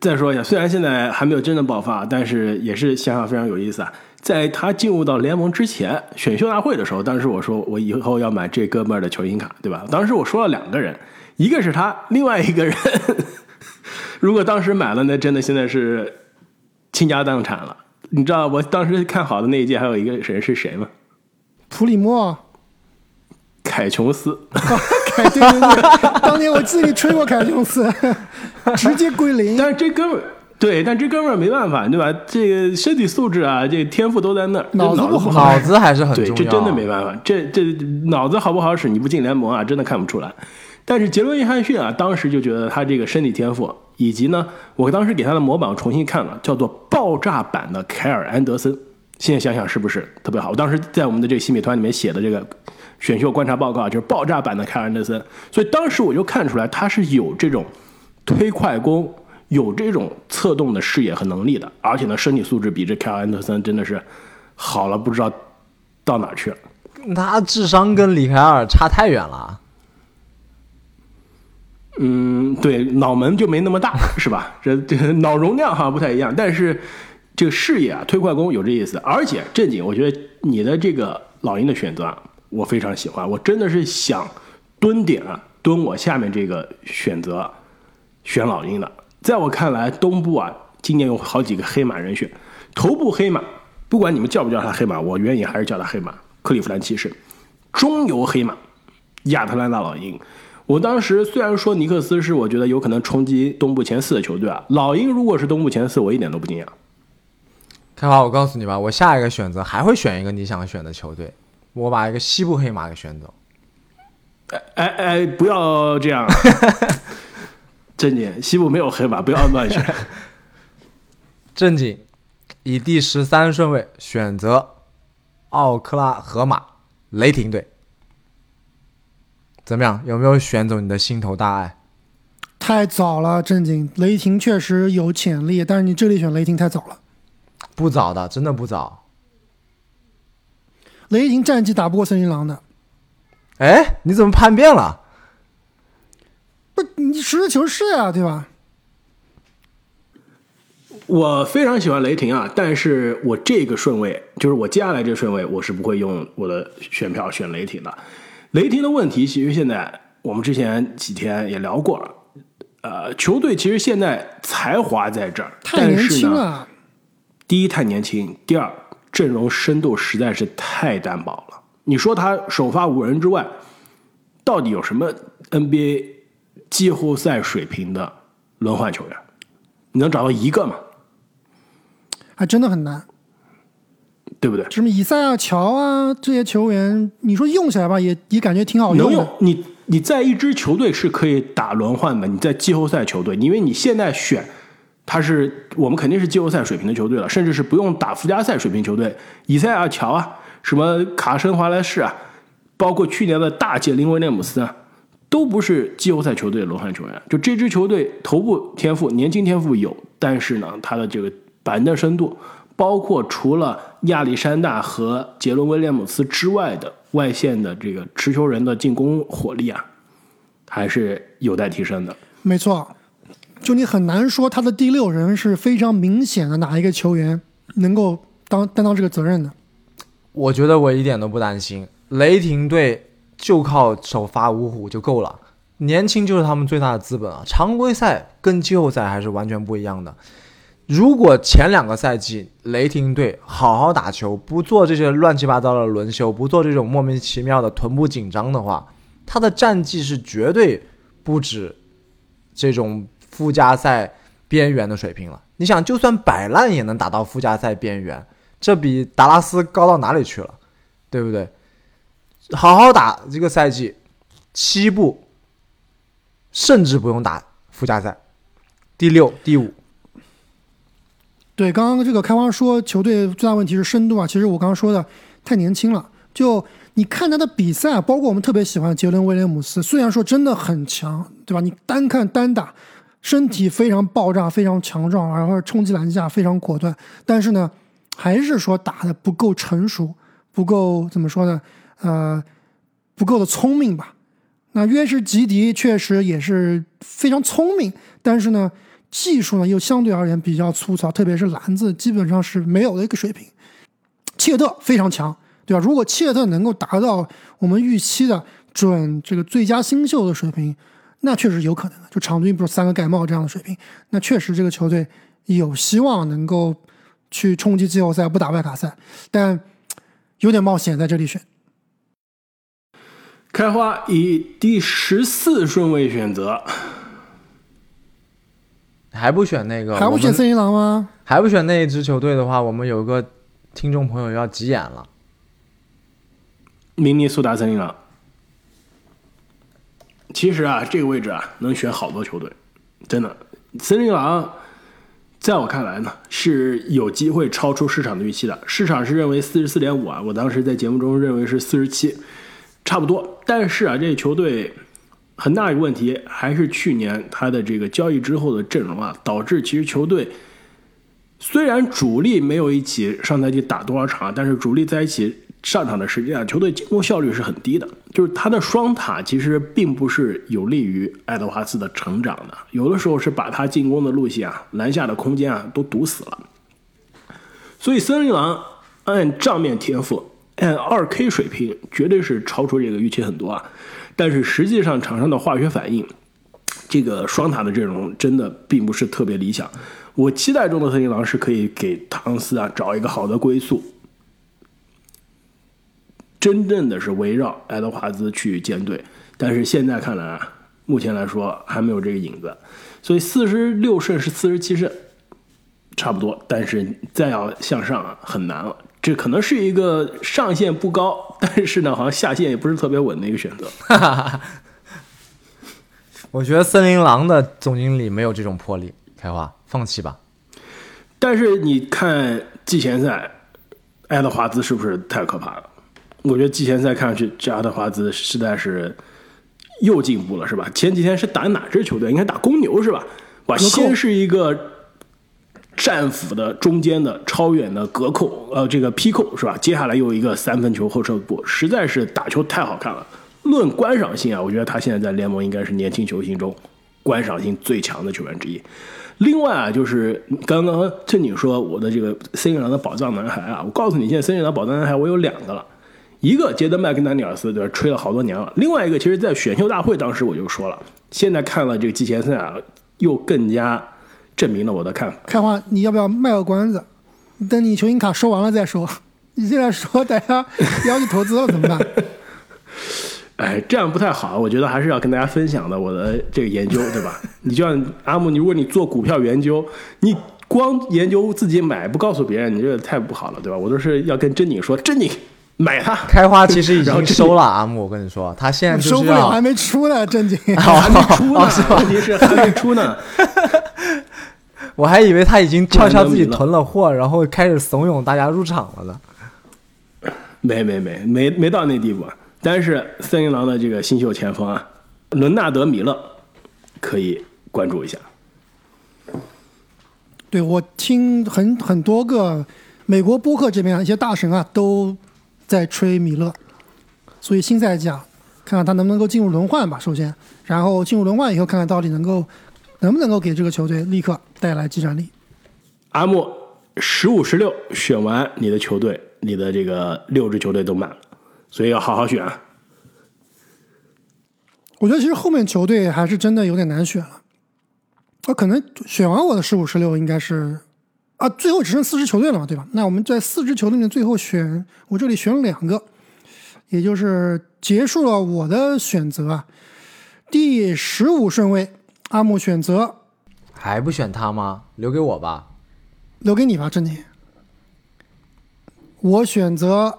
[SPEAKER 1] 再说一下，虽然现在还没有真的爆发，但是也是想想非常有意思啊。在他进入到联盟之前，选秀大会的时候，当时我说我以后要买这哥们儿的球星卡，对吧？当时我说了两个人，一个是他，另外一个人 <laughs> 如果当时买了，那真的现在是倾家荡产了。你知道我当时看好的那一届还有一个人是谁吗？
[SPEAKER 2] 普里莫，
[SPEAKER 1] 凯琼斯。
[SPEAKER 2] 凯对对对，当年我记得你吹过凯琼斯，<laughs> 直接归零。
[SPEAKER 1] 但是这哥们儿，对，但这哥们儿没办法，对吧？这个身体素质啊，这个天赋都在那儿，
[SPEAKER 2] 脑子不好
[SPEAKER 3] 脑子还是很重
[SPEAKER 1] 对，
[SPEAKER 3] 要。
[SPEAKER 1] 这真的没办法，这这脑子好不好使，你不进联盟啊，真的看不出来。但是杰伦约翰逊啊，当时就觉得他这个身体天赋，以及呢，我当时给他的模板重新看了，叫做爆炸版的凯尔安德森。现在想想是不是特别好？我当时在我们的这个新美团里面写的这个选秀观察报告，就是爆炸版的凯尔安德森。所以当时我就看出来他是有这种推快攻，有这种策动的视野和能力的，而且呢，身体素质比这凯尔安德森真的是好了，不知道到哪去了。
[SPEAKER 3] 他智商跟里凯尔差太远了。
[SPEAKER 1] 嗯，对，脑门就没那么大，是吧？这这脑容量好像不太一样，但是这个视野啊，推快攻有这意思。而且正经，我觉得你的这个老鹰的选择啊，我非常喜欢，我真的是想蹲点啊，蹲我下面这个选择选老鹰的。在我看来，东部啊，今年有好几个黑马人选，头部黑马，不管你们叫不叫他黑马，我愿意还是叫他黑马。克利夫兰骑士，中游黑马，亚特兰大老鹰。我当时虽然说尼克斯是我觉得有可能冲击东部前四的球队啊，老鹰如果是东部前四，我一点都不惊讶。
[SPEAKER 3] 开华，我告诉你吧，我下一个选择还会选一个你想选的球队，我把一个西部黑马给选走。
[SPEAKER 1] 哎哎，不要这样，正经，西部没有黑马，不要乱选。<laughs>
[SPEAKER 3] 正经，以第十三顺位选择奥克拉荷马雷霆队，怎么样？有没有选走你的心头大爱？
[SPEAKER 2] 太早了，正经。雷霆确实有潜力，但是你这里选雷霆太早了。
[SPEAKER 3] 不早的，真的不早。
[SPEAKER 2] 雷霆战绩打不过森林狼的，
[SPEAKER 3] 哎，你怎么叛变了？
[SPEAKER 2] 你实事求是呀、对吧？
[SPEAKER 1] 我非常喜欢雷霆啊，但是我这个顺位，就是我接下来这个顺位，我是不会用我的选票选雷霆的。雷霆的问题，其实现在我们之前几天也聊过了，呃，球队其实现在才华在这儿，但是呢，第一太年轻，第二阵容深度实在是太单薄了。你说他首发五人之外，到底有什么 NBA 季后赛水平的轮换球员？你能找到一个吗？
[SPEAKER 2] 还真的很难。
[SPEAKER 1] 对不对？
[SPEAKER 2] 什么以赛亚乔啊这些球员，你说用起来吧，也也感觉挺好的
[SPEAKER 1] 能用。你你在一支球队是可以打轮换的，你在季后赛球队，因为你现在选他是我们肯定是季后赛水平的球队了，甚至是不用打附加赛水平球队，以赛亚乔啊，什么卡申华莱士啊，包括去年的大姐林威廉姆斯啊，都不是季后赛球队的轮换球员。就这支球队头部天赋、年轻天赋有，但是呢，他的这个板凳深度。包括除了亚历山大和杰伦威廉姆斯之外的外线的这个持球人的进攻火力啊，还是有待提升的。
[SPEAKER 2] 没错，就你很难说他的第六人是非常明显的哪一个球员能够当担当这个责任的。
[SPEAKER 3] 我觉得我一点都不担心，雷霆队就靠首发五虎就够了，年轻就是他们最大的资本啊。常规赛跟季后赛还是完全不一样的。如果前两个赛季雷霆队好好打球，不做这些乱七八糟的轮休，不做这种莫名其妙的臀部紧张的话，他的战绩是绝对不止这种附加赛边缘的水平了。你想，就算摆烂也能打到附加赛边缘，这比达拉斯高到哪里去了，对不对？好好打这个赛季，七步甚至不用打附加赛，第六、第五。
[SPEAKER 2] 对，刚刚这个开花说球队最大问题是深度啊，其实我刚刚说的太年轻了。就你看他的比赛啊，包括我们特别喜欢杰伦威廉姆斯，虽然说真的很强，对吧？你单看单打，身体非常爆炸，非常强壮，然后冲击篮下非常果断，但是呢，还是说打的不够成熟，不够怎么说呢？呃，不够的聪明吧。那约什吉迪确实也是非常聪明，但是呢。技术呢又相对而言比较粗糙，特别是篮子基本上是没有的一个水平。切特非常强，对吧？如果切特能够达到我们预期的准这个最佳新秀的水平，那确实有可能的。就场均不如三个盖帽这样的水平，那确实这个球队有希望能够去冲击季后赛，不打外卡赛，但有点冒险在这里选。
[SPEAKER 1] 开花以第十四顺位选择，
[SPEAKER 3] 还不选那个？
[SPEAKER 2] 还不选森林狼吗？
[SPEAKER 3] 还不选那一支球队的话，我们有个听众朋友要急眼了。
[SPEAKER 1] 明尼苏达森林狼。其实啊，这个位置啊，能选好多球队，真的。森林狼，在我看来呢，是有机会超出市场的预期的。市场是认为四十四点五啊，我当时在节目中认为是四十七。差不多，但是啊，这球队很大一个问题还是去年他的这个交易之后的阵容啊，导致其实球队虽然主力没有一起上赛季打多少场，但是主力在一起上场的时间啊，球队进攻效率是很低的。就是他的双塔其实并不是有利于爱德华兹的成长的，有的时候是把他进攻的路线啊、篮下的空间啊都堵死了。所以森林狼按账面天赋。按二 K 水平绝对是超出这个预期很多啊，但是实际上场上的化学反应，这个双塔的阵容真的并不是特别理想。我期待中的森林狼是可以给唐斯啊找一个好的归宿，真正的是围绕爱德华兹去建队，但是现在看来啊，目前来说还没有这个影子，所以四十六胜是四十七胜，差不多，但是再要向上啊很难了。这可能是一个上限不高，但是呢，好像下限也不是特别稳的一个选择。<laughs>
[SPEAKER 3] 我觉得森林狼的总经理没有这种魄力，开花放弃吧。
[SPEAKER 1] 但是你看季前赛，爱德华兹是不是太可怕了？我觉得季前赛看上去，这爱德华兹实在是又进步了，是吧？前几天是打哪支球队？应该打公牛是吧？哇，先是一个。战斧的中间的超远的隔扣，呃，这个劈扣是吧？接下来又一个三分球后撤步，实在是打球太好看了。论观赏性啊，我觉得他现在在联盟应该是年轻球星中观赏性最强的球员之一。另外啊，就是刚刚正经说我的这个森林狼的宝藏男孩啊，我告诉你，现在森林狼宝藏男孩我有两个了，一个杰德麦克丹尼尔斯对吧？吹了好多年了。另外一个，其实在选秀大会当时我就说了，现在看了这个季前赛啊，又更加。证明了我的看法。
[SPEAKER 2] 开花，你要不要卖个关子？等你球星卡收完了再说。<laughs> 你现在说大家要去投资了怎么办？<laughs>
[SPEAKER 1] 哎，这样不太好。我觉得还是要跟大家分享的我的这个研究，对吧？<laughs> 你就像阿木，你如果你做股票研究，你光研究自己买，不告诉别人，你这个太不好了，对吧？我都是要跟真景说，真景买它。
[SPEAKER 3] 开花其实已经收了，阿木，我跟你说，他现在
[SPEAKER 2] 收不了，还没出呢，真景
[SPEAKER 1] 还没出呢，问题是还没出呢。
[SPEAKER 3] 我还以为他已经悄悄自己囤了货，然后开始怂恿大家入场了呢。<coughs>
[SPEAKER 1] 没没没没没到那地步，但是森林狼的这个新秀前锋啊，伦纳德·米勒可以关注一下。
[SPEAKER 2] 对我听很很多个美国播客这边一些大神啊都在吹米勒，所以新赛季啊，看看他能不能够进入轮换吧。首先，然后进入轮换以后，看看到底能够。能不能够给这个球队立刻带来击战力？
[SPEAKER 1] 阿木十五十六选完你的球队，你的这个六支球队都满了，所以要好好选。
[SPEAKER 2] 我觉得其实后面球队还是真的有点难选了。他可能选完我的十五十六应该是啊，最后只剩四支球队了嘛，对吧？那我们在四支球队里面最后选，我这里选了两个，也就是结束了我的选择啊，第十五顺位。阿木选择，
[SPEAKER 3] 还不选他吗？留给我吧，
[SPEAKER 2] 留给你吧，珍妮。我选择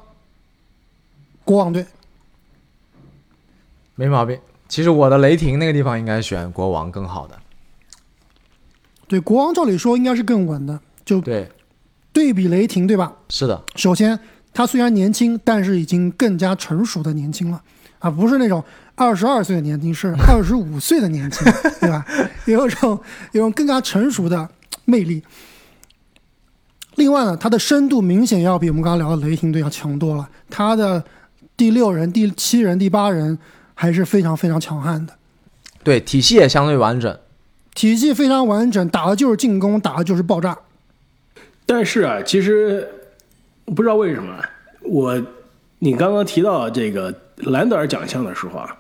[SPEAKER 2] 国王队，
[SPEAKER 3] 没毛病。其实我的雷霆那个地方应该选国王更好的。
[SPEAKER 2] 对，国王照理说应该是更稳的，就
[SPEAKER 3] 对，
[SPEAKER 2] 对比雷霆，对吧？
[SPEAKER 3] 是的。
[SPEAKER 2] 首先，他虽然年轻，但是已经更加成熟的年轻了，啊，不是那种。二十二岁的年轻是 <laughs> 二十五岁的年轻，对吧？有一种有种更加成熟的魅力。另外呢，他的深度明显要比我们刚刚聊的雷霆队要强多了。他的第六人、第七人、第八人还是非常非常强悍的。
[SPEAKER 3] 对，体系也相对完整，
[SPEAKER 2] 体系非常完整，打的就是进攻，打的就是爆炸。
[SPEAKER 1] 但是啊，其实不知道为什么，我你刚刚提到这个兰德尔奖项的时候啊。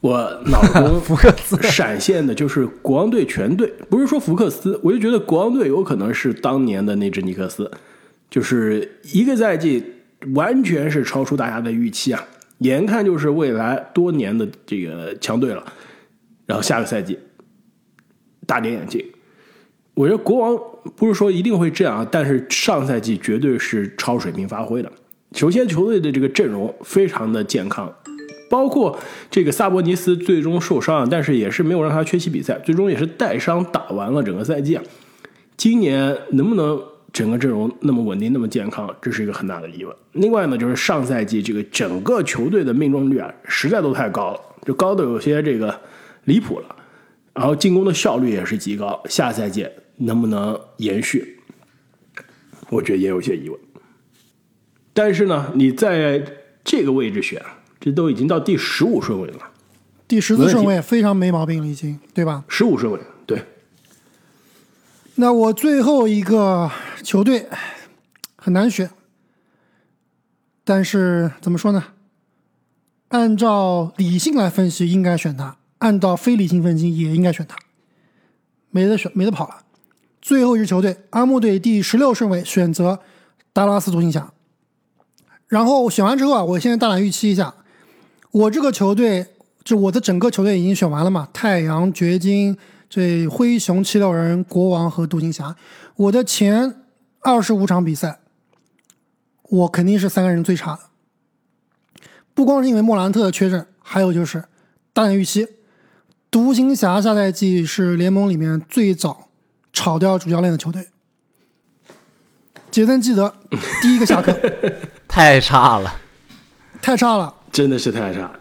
[SPEAKER 1] 我脑中 <laughs>
[SPEAKER 3] 福克斯
[SPEAKER 1] 闪现的就是国王队全队，不是说福克斯，我就觉得国王队有可能是当年的那支尼克斯，就是一个赛季完全是超出大家的预期啊，眼看就是未来多年的这个强队了，然后下个赛季大跌眼镜。我觉得国王不是说一定会这样，但是上赛季绝对是超水平发挥的。首先，球队的这个阵容非常的健康，包括这个萨博尼斯最终受伤，但是也是没有让他缺席比赛，最终也是带伤打完了整个赛季啊。今年能不能整个阵容那么稳定、那么健康，这是一个很大的疑问。另外呢，就是上赛季这个整个球队的命中率啊，实在都太高了，就高的有些这个离谱了。然后进攻的效率也是极高，下赛季能不能延续？我觉得也有些疑问。但是呢，你在这个位置选，这都已经到第十五顺位了，
[SPEAKER 2] 第十四顺位非常没毛病了，已经对吧？
[SPEAKER 1] 十五顺位，对，
[SPEAKER 2] 那我最后一个球队很难选，但是怎么说呢？按照理性来分析，应该选他；按照非理性分析，也应该选他。没得选，没得跑了。最后一支球队，阿木队第十六顺位选择达拉斯独行侠。然后选完之后啊，我现在大胆预期一下，我这个球队就我的整个球队已经选完了嘛，太阳、掘金、这灰熊、七六人、国王和独行侠。我的前二十五场比赛，我肯定是三个人最差的。不光是因为莫兰特的缺阵，还有就是大胆预期，独行侠下赛季是联盟里面最早炒掉主教练的球队。杰森基德第一个下课，<laughs>
[SPEAKER 3] 太差了，
[SPEAKER 2] 太差了，
[SPEAKER 1] 真的是太差了。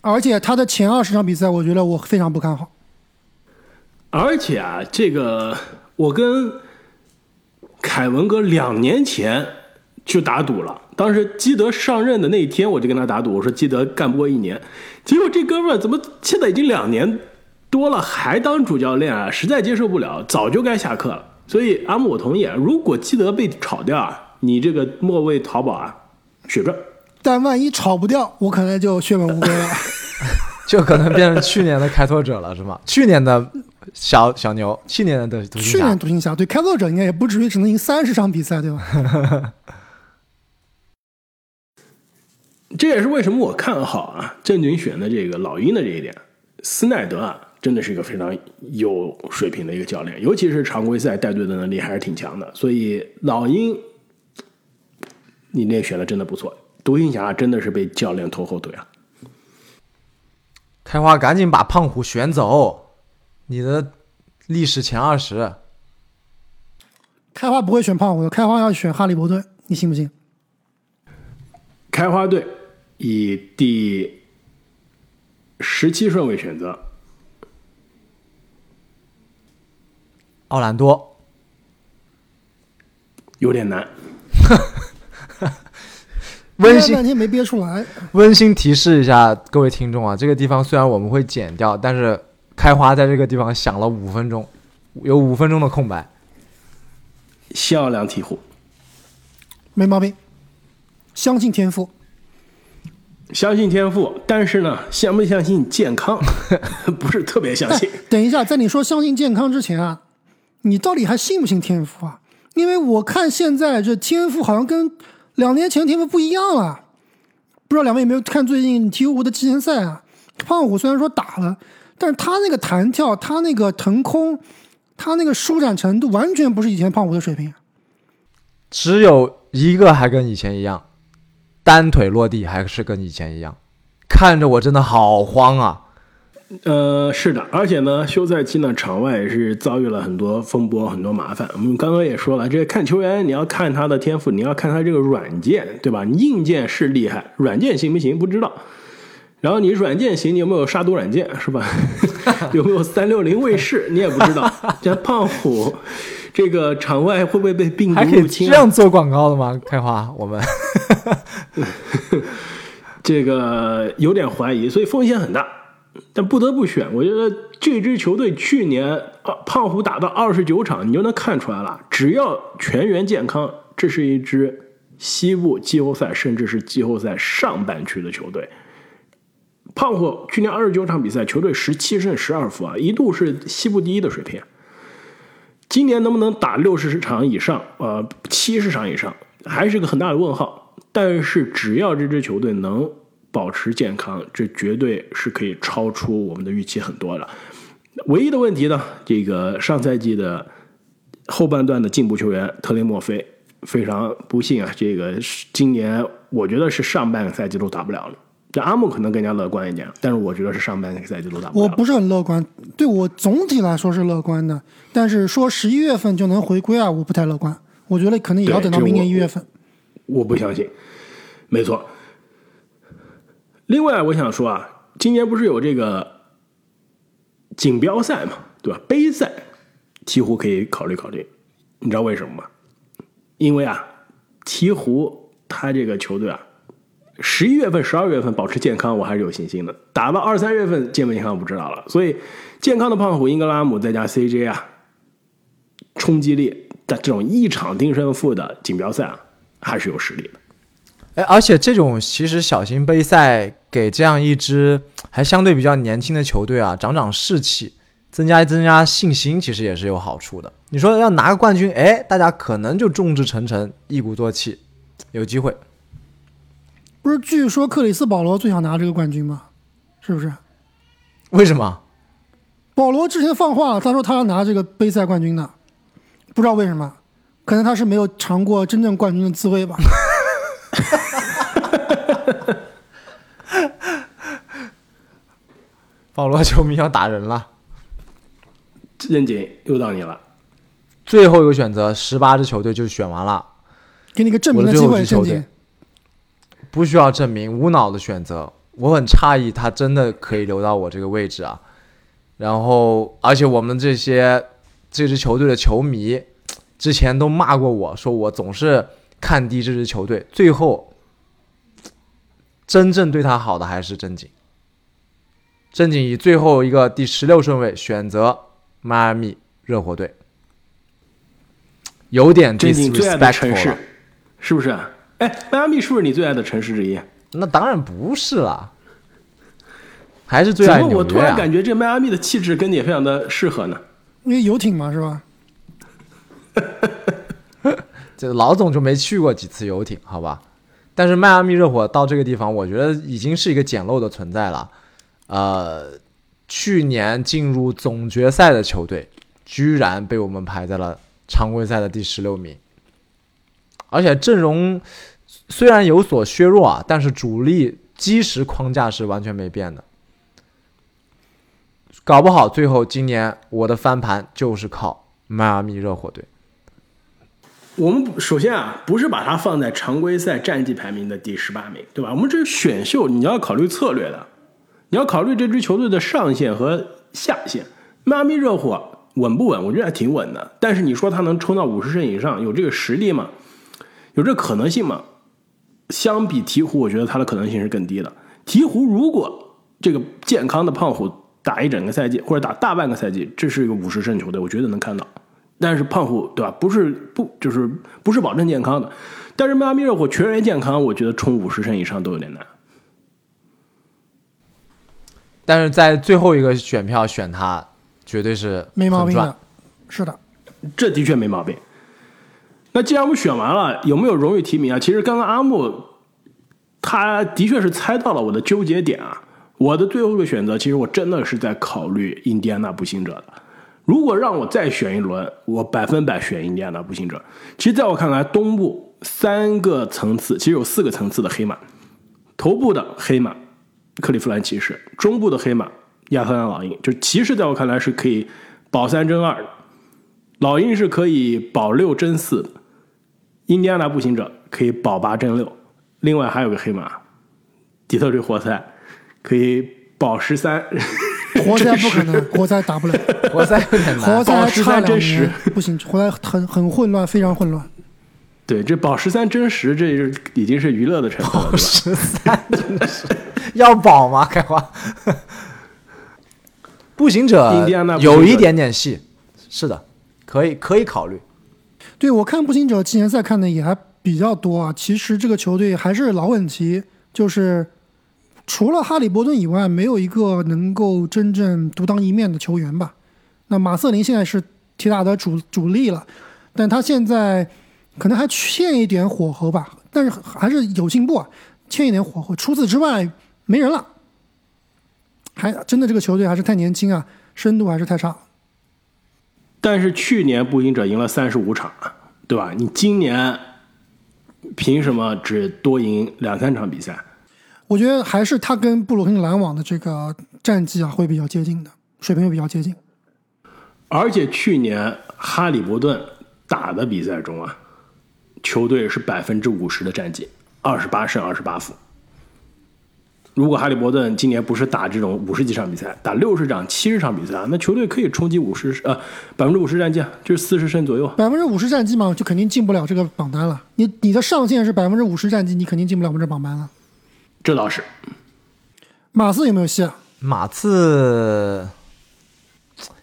[SPEAKER 2] 而且他的前二十场比赛，我觉得我非常不看好。
[SPEAKER 1] 而且啊，这个我跟凯文哥两年前就打赌了，当时基德上任的那一天，我就跟他打赌，我说基德干不过一年。结果这哥们儿怎么现在已经两年多了，还当主教练啊？实在接受不了，早就该下课了。所以阿木，我同意，啊，如果基德被炒掉啊，你这个末位淘宝啊，血赚。
[SPEAKER 2] 但万一炒不掉，我可能就血本无归了，<laughs>
[SPEAKER 3] 就可能变成去年的开拓者了，是吗？去年的小小牛，去年的独行侠，
[SPEAKER 2] 去年独行侠对开拓者应该也不至于只能赢三十场比赛，对吧？<laughs>
[SPEAKER 1] 这也是为什么我看好啊郑钧选的这个老鹰的这一点，斯奈德啊。真的是一个非常有水平的一个教练，尤其是常规赛带队的能力还是挺强的。所以老鹰，你那选的真的不错。独行侠真的是被教练拖后腿啊！
[SPEAKER 3] 开花赶紧把胖虎选走，你的历史前二十。
[SPEAKER 2] 开花不会选胖虎的，开花要选哈利波顿，你信不信？
[SPEAKER 1] 开花队以第十七顺位选择。
[SPEAKER 3] 奥兰多
[SPEAKER 1] 有点难，<laughs>
[SPEAKER 3] 温馨
[SPEAKER 2] 半天没憋出来。
[SPEAKER 3] 温馨提示一下各位听众啊，这个地方虽然我们会剪掉，但是开花在这个地方想了五分钟，有五分钟的空白。
[SPEAKER 1] 笑量醍醐，
[SPEAKER 2] 没毛病，相信天赋，
[SPEAKER 1] 相信天赋，但是呢，相不相信健康，<laughs> 不是特别相信。
[SPEAKER 2] 等一下，在你说相信健康之前啊。你到底还信不信天赋啊？因为我看现在这天赋好像跟两年前天赋不一样了。不知道两位有没有看最近鹈鹕的季前赛啊？胖虎虽然说打了，但是他那个弹跳，他那个腾空，他那个舒展程度，完全不是以前胖虎的水平。
[SPEAKER 3] 只有一个还跟以前一样，单腿落地还是跟以前一样，看着我真的好慌啊！
[SPEAKER 1] 呃，是的，而且呢，休赛期呢，场外也是遭遇了很多风波，很多麻烦。我们刚刚也说了，这个看球员，你要看他的天赋，你要看他这个软件，对吧？硬件是厉害，软件行不行不知道。然后你软件行，你有没有杀毒软件，是吧？<laughs> 有没有三六零卫士，你也不知道。像胖虎，这个场外会不会被病毒入侵？
[SPEAKER 3] 这样做广告的吗？开花，我们 <laughs>
[SPEAKER 1] 这个有点怀疑，所以风险很大。但不得不选，我觉得这支球队去年胖虎打到二十九场，你就能看出来了。只要全员健康，这是一支西部季后赛甚至是季后赛上半区的球队。胖虎去年二十九场比赛，球队十七胜十二负啊，一度是西部第一的水平。今年能不能打六十场以上，呃，七十场以上，还是个很大的问号。但是只要这支球队能保持健康，这绝对是可以超出我们的预期很多的。唯一的问题呢，这个上赛季的后半段的进步球员特雷莫菲非常不幸啊，这个今年我觉得是上半个赛季都打不了了。这阿木可能更加乐观一点，但是我觉得是上半个赛季都打不了。
[SPEAKER 2] 我不是很乐观，对我总体来说是乐观的，但是说十一月份就能回归啊，我不太乐观。我觉得可能也要等到明年一月份。
[SPEAKER 1] 我不相信，没错。另外，我想说啊，今年不是有这个锦标赛嘛，对吧？杯赛，鹈鹕可以考虑考虑。你知道为什么吗？因为啊，鹈鹕他这个球队啊。十一月份、十二月份保持健康，我还是有信心的。打到二三月份健不健康不知道了。所以，健康的胖虎英格拉姆再加 CJ 啊，冲击力的这种一场定胜负的锦标赛啊，还是有实力的。
[SPEAKER 3] 哎，而且这种其实小型杯赛给这样一支还相对比较年轻的球队啊，长长士气，增加增加信心，其实也是有好处的。你说要拿个冠军，哎，大家可能就众志成城，一鼓作气，有机会。
[SPEAKER 2] 不是，据说克里斯保罗最想拿这个冠军吗？是不是？
[SPEAKER 3] 为什么？
[SPEAKER 2] 保罗之前放话了，他说他要拿这个杯赛冠军的，不知道为什么，可能他是没有尝过真正冠军的滋味吧。<laughs> <laughs>
[SPEAKER 3] 保罗球迷要打人了。
[SPEAKER 1] 任姐又到你了，
[SPEAKER 3] 最后一个选择，十八支球队就选完了，
[SPEAKER 2] 给你个证明的机会，任景。
[SPEAKER 3] 不需要证明，无脑的选择。我很诧异，他真的可以留到我这个位置啊。然后，而且我们这些这支球队的球迷之前都骂过我说我总是看低这支球队。最后，真正对他好的还是正经。正经以最后一个第十六顺位选择迈阿密热火队，有点 disrespect
[SPEAKER 1] 是不是？哎，迈阿密是不是你最爱的城市之一？
[SPEAKER 3] 那当然不是了，还是最爱纽
[SPEAKER 1] 约。我突然感觉这迈阿密的气质跟你也非常的适合呢。
[SPEAKER 2] 因为游艇嘛，是吧？<laughs>
[SPEAKER 3] 这老总就没去过几次游艇，好吧？但是迈阿密热火到这个地方，我觉得已经是一个简陋的存在了。呃，去年进入总决赛的球队，居然被我们排在了常规赛的第十六名，而且阵容。虽然有所削弱啊，但是主力基石框架是完全没变的。搞不好最后今年我的翻盘就是靠迈阿密热火队。
[SPEAKER 1] 我们首先啊，不是把它放在常规赛战绩排名的第十八名，对吧？我们这是选秀，你要考虑策略的，你要考虑这支球队的上限和下限。迈阿密热火稳不稳？我觉得还挺稳的。但是你说他能冲到五十胜以上，有这个实力吗？有这可能性吗？相比鹈鹕，我觉得它的可能性是更低的。鹈鹕如果这个健康的胖虎打一整个赛季，或者打大半个赛季，这是一个五十胜球队，我觉得能看到。但是胖虎对吧？不是不就是不是保证健康的。但是迈阿密热火全员健康，我觉得冲五十胜以上都有点难。
[SPEAKER 3] 但是在最后一个选票选他，绝对是
[SPEAKER 2] 没毛病的。是的，
[SPEAKER 1] 这的确没毛病。那既然我们选完了，有没有荣誉提名啊？其实刚刚阿木，他的确是猜到了我的纠结点啊。我的最后一个选择，其实我真的是在考虑印第安纳步行者的。如果让我再选一轮，我百分百选印第安纳步行者。其实，在我看来，东部三个层次，其实有四个层次的黑马：头部的黑马克利夫兰骑士，中部的黑马亚特兰老鹰。就骑士，在我看来是可以保三争二，老鹰是可以保六争四。印第安纳步行者可以保八争六，另外还有个黑马，底特律活塞可以保十三。<laughs>
[SPEAKER 2] 活塞不可能，活塞打不了，<laughs>
[SPEAKER 3] 活塞有点难。
[SPEAKER 2] 活塞
[SPEAKER 1] 十三真实
[SPEAKER 2] 不行，活塞很很混乱，非常混乱。
[SPEAKER 1] 对，这保十三真实，这是已经是娱乐的成分了。
[SPEAKER 3] 保十三真 <laughs> 要保吗？开花。步行者有一点点戏，是的，可以可以考虑。
[SPEAKER 2] 对，我看步行者季前赛看的也还比较多啊。其实这个球队还是老问题，就是除了哈利伯顿以外，没有一个能够真正独当一面的球员吧。那马瑟林现在是铁打的主主力了，但他现在可能还欠一点火候吧，但是还是有进步啊，欠一点火候。除此之外，没人了。还真的这个球队还是太年轻啊，深度还是太差。
[SPEAKER 1] 但是去年步行者赢了三十五场，对吧？你今年凭什么只多赢两三场比赛？
[SPEAKER 2] 我觉得还是他跟布鲁克林篮网的这个战绩啊会比较接近的，水平会比较接近。
[SPEAKER 1] 而且去年哈利伯顿打的比赛中啊，球队是百分之五十的战绩，二十八胜二十八负。如果哈利伯顿今年不是打这种五十几场比赛，打六十场、七十场比赛，那球队可以冲击五十呃百分之五十战绩，就是四十胜左右。
[SPEAKER 2] 百分之五十战绩嘛，就肯定进不了这个榜单了。你你的上限是百分之五十战绩，你肯定进不了我们这榜单了。
[SPEAKER 1] 这倒是。
[SPEAKER 2] 马刺有没有戏？
[SPEAKER 3] 马刺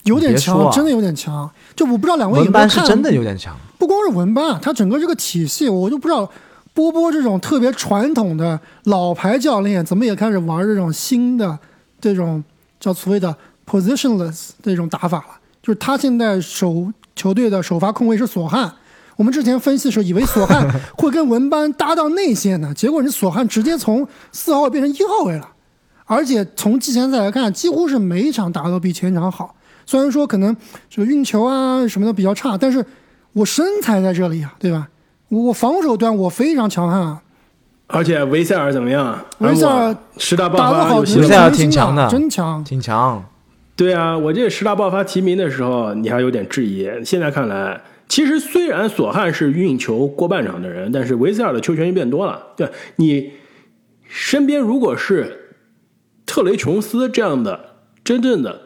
[SPEAKER 2] 有点强，
[SPEAKER 3] 啊、
[SPEAKER 2] 真的有点强。就我不知道两位
[SPEAKER 3] 文班是真的有点强，
[SPEAKER 2] 不光是文班，他整个这个体系，我就不知道。波波这种特别传统的老牌教练，怎么也开始玩这种新的这种叫所谓的 positionless 这种打法了？就是他现在首球队的首发控卫是索汉，我们之前分析的时候以为索汉 <laughs> 会跟文班搭档内线呢，结果人索汉直接从四号位变成一号位了，而且从季前赛来看，几乎是每一场打都比前场好。虽然说可能这个运球啊什么的比较差，但是我身材在这里啊，对吧？我防守端我非常强悍啊，
[SPEAKER 1] 而且维塞尔怎么样？
[SPEAKER 2] 维塞尔
[SPEAKER 1] 十大爆
[SPEAKER 2] 发
[SPEAKER 1] 有
[SPEAKER 3] 维塞尔挺强的，
[SPEAKER 2] 真强，
[SPEAKER 3] 挺强。
[SPEAKER 1] 对啊，我这十大爆发提名的时候，你还有点质疑。现在看来，其实虽然索汉是运球过半场的人，但是维塞尔的球权就变多了。对你身边如果是特雷琼斯这样的真正的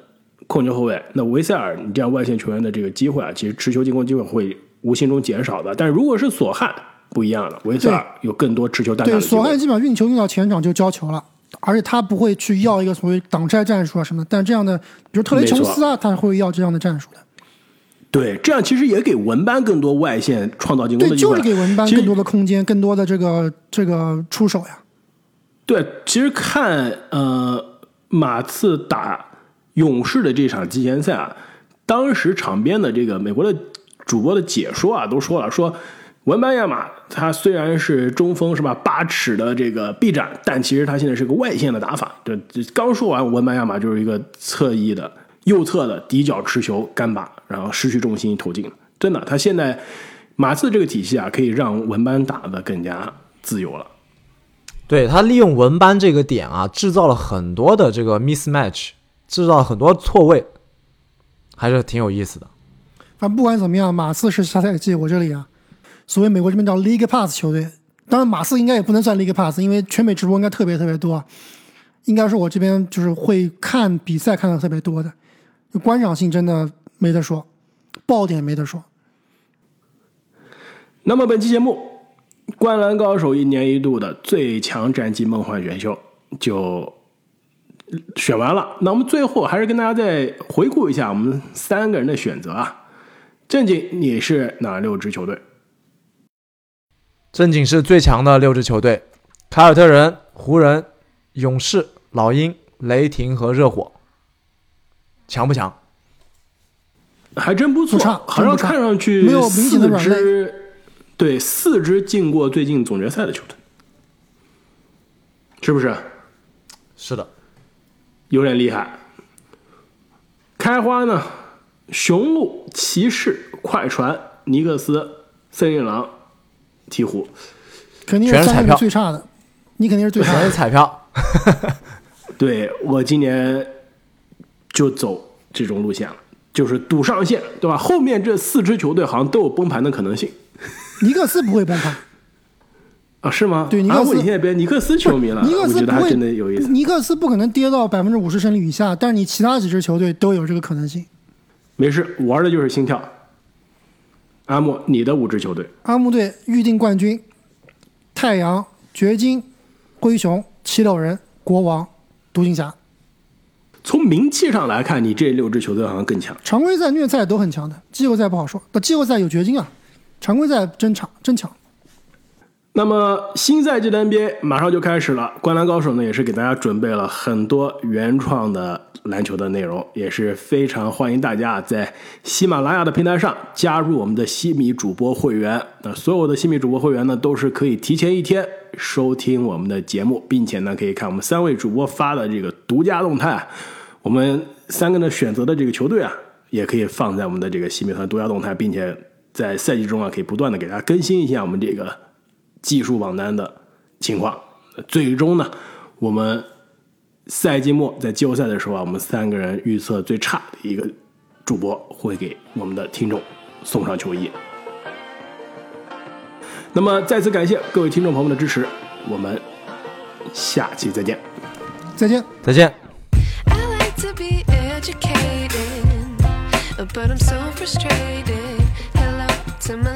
[SPEAKER 1] 控球后卫，那维塞尔你这样外线球员的这个机会啊，其实持球进攻机会会。无形中减少的，但如果是索汉不一样了，维塞尔有更多持球弹
[SPEAKER 2] 对，索汉基本上运球运到前场就交球了，而且他不会去要一个所谓挡拆战术啊什么的。但这样的，比如特雷琼斯啊，他会要这样的战术的。
[SPEAKER 1] 对，这样其实也给文班更多外线创造进攻的
[SPEAKER 2] 机会，就是给文班更多的空间，更多的这个这个出手呀。
[SPEAKER 1] 对，其实看呃马刺打勇士的这场季前赛啊，当时场边的这个美国的。主播的解说啊，都说了，说文班亚马他虽然是中锋是吧，八尺的这个臂展，但其实他现在是个外线的打法。对，刚说完文班亚马就是一个侧翼的右侧的底角持球干拔，然后失去重心投进。真的，他现在马刺这个体系啊，可以让文班打得更加自由了。
[SPEAKER 3] 对他利用文班这个点啊，制造了很多的这个 mismatch，制造了很多错位，还是挺有意思的。
[SPEAKER 2] 但不管怎么样，马刺是下赛季我这里啊，所谓美国这边叫 League Pass 球队。当然，马刺应该也不能算 League Pass，因为全美直播应该特别特别多。应该是我这边就是会看比赛看的特别多的，观赏性真的没得说，爆点没得说。
[SPEAKER 1] 那么本期节目《灌篮高手》一年一度的最强战绩梦幻选秀就选完了。那我们最后还是跟大家再回顾一下我们三个人的选择啊。正经，你是哪六支球队？
[SPEAKER 3] 正经是最强的六支球队：凯尔特人、湖人、勇士、老鹰、雷霆和热火。强不强？
[SPEAKER 1] 还真不错，好像看上去
[SPEAKER 2] 没有明显的
[SPEAKER 1] 支，对，四支进过最近总决赛的球队，是不是？
[SPEAKER 3] 是的，
[SPEAKER 1] 有点厉害。开花呢？雄鹿、骑士、快船、尼克斯、森林狼、鹈鹕，
[SPEAKER 2] 肯定
[SPEAKER 3] 是彩票
[SPEAKER 2] 最差的。你肯定是最差
[SPEAKER 3] 的彩票。<laughs>
[SPEAKER 1] 对我今年就走这种路线了，就是赌上限，对吧？后面这四支球队好像都有崩盘的可能性。<laughs>
[SPEAKER 2] 尼克斯不会崩盘
[SPEAKER 1] 啊？是吗？
[SPEAKER 2] 对，尼克斯
[SPEAKER 1] 尼克斯球迷了。
[SPEAKER 2] 尼克斯
[SPEAKER 1] 不会，真的有意思。
[SPEAKER 2] 尼克斯不可能跌到百分之五十胜率以下，但是你其他几支球队都有这个可能性。
[SPEAKER 1] 没事，玩的就是心跳。阿木，你的五支球队？
[SPEAKER 2] 阿木队预定冠军：太阳、掘金、灰熊、七六人、国王、独行侠。
[SPEAKER 1] 从名气上来看，你这六支球队好像更强。
[SPEAKER 2] 常规赛、虐赛都很强的，季后赛不好说。那季后赛有掘金啊，常规赛真强，真强。
[SPEAKER 1] 那么新赛季的 NBA 马上就开始了，灌篮高手呢也是给大家准备了很多原创的篮球的内容，也是非常欢迎大家在喜马拉雅的平台上加入我们的西米主播会员。那所有的西米主播会员呢，都是可以提前一天收听我们的节目，并且呢可以看我们三位主播发的这个独家动态。我们三个呢选择的这个球队啊，也可以放在我们的这个西米团独家动态，并且在赛季中啊可以不断的给大家更新一下我们这个。技术榜单的情况，最终呢，我们赛季末在季后赛的时候啊，我们三个人预测最差的一个主播会给我们的听众送上球衣。那么再次感谢各位听众朋友们的支持，我们下期再见，
[SPEAKER 2] 再见，
[SPEAKER 3] 再见。
[SPEAKER 4] ignorance is bliss.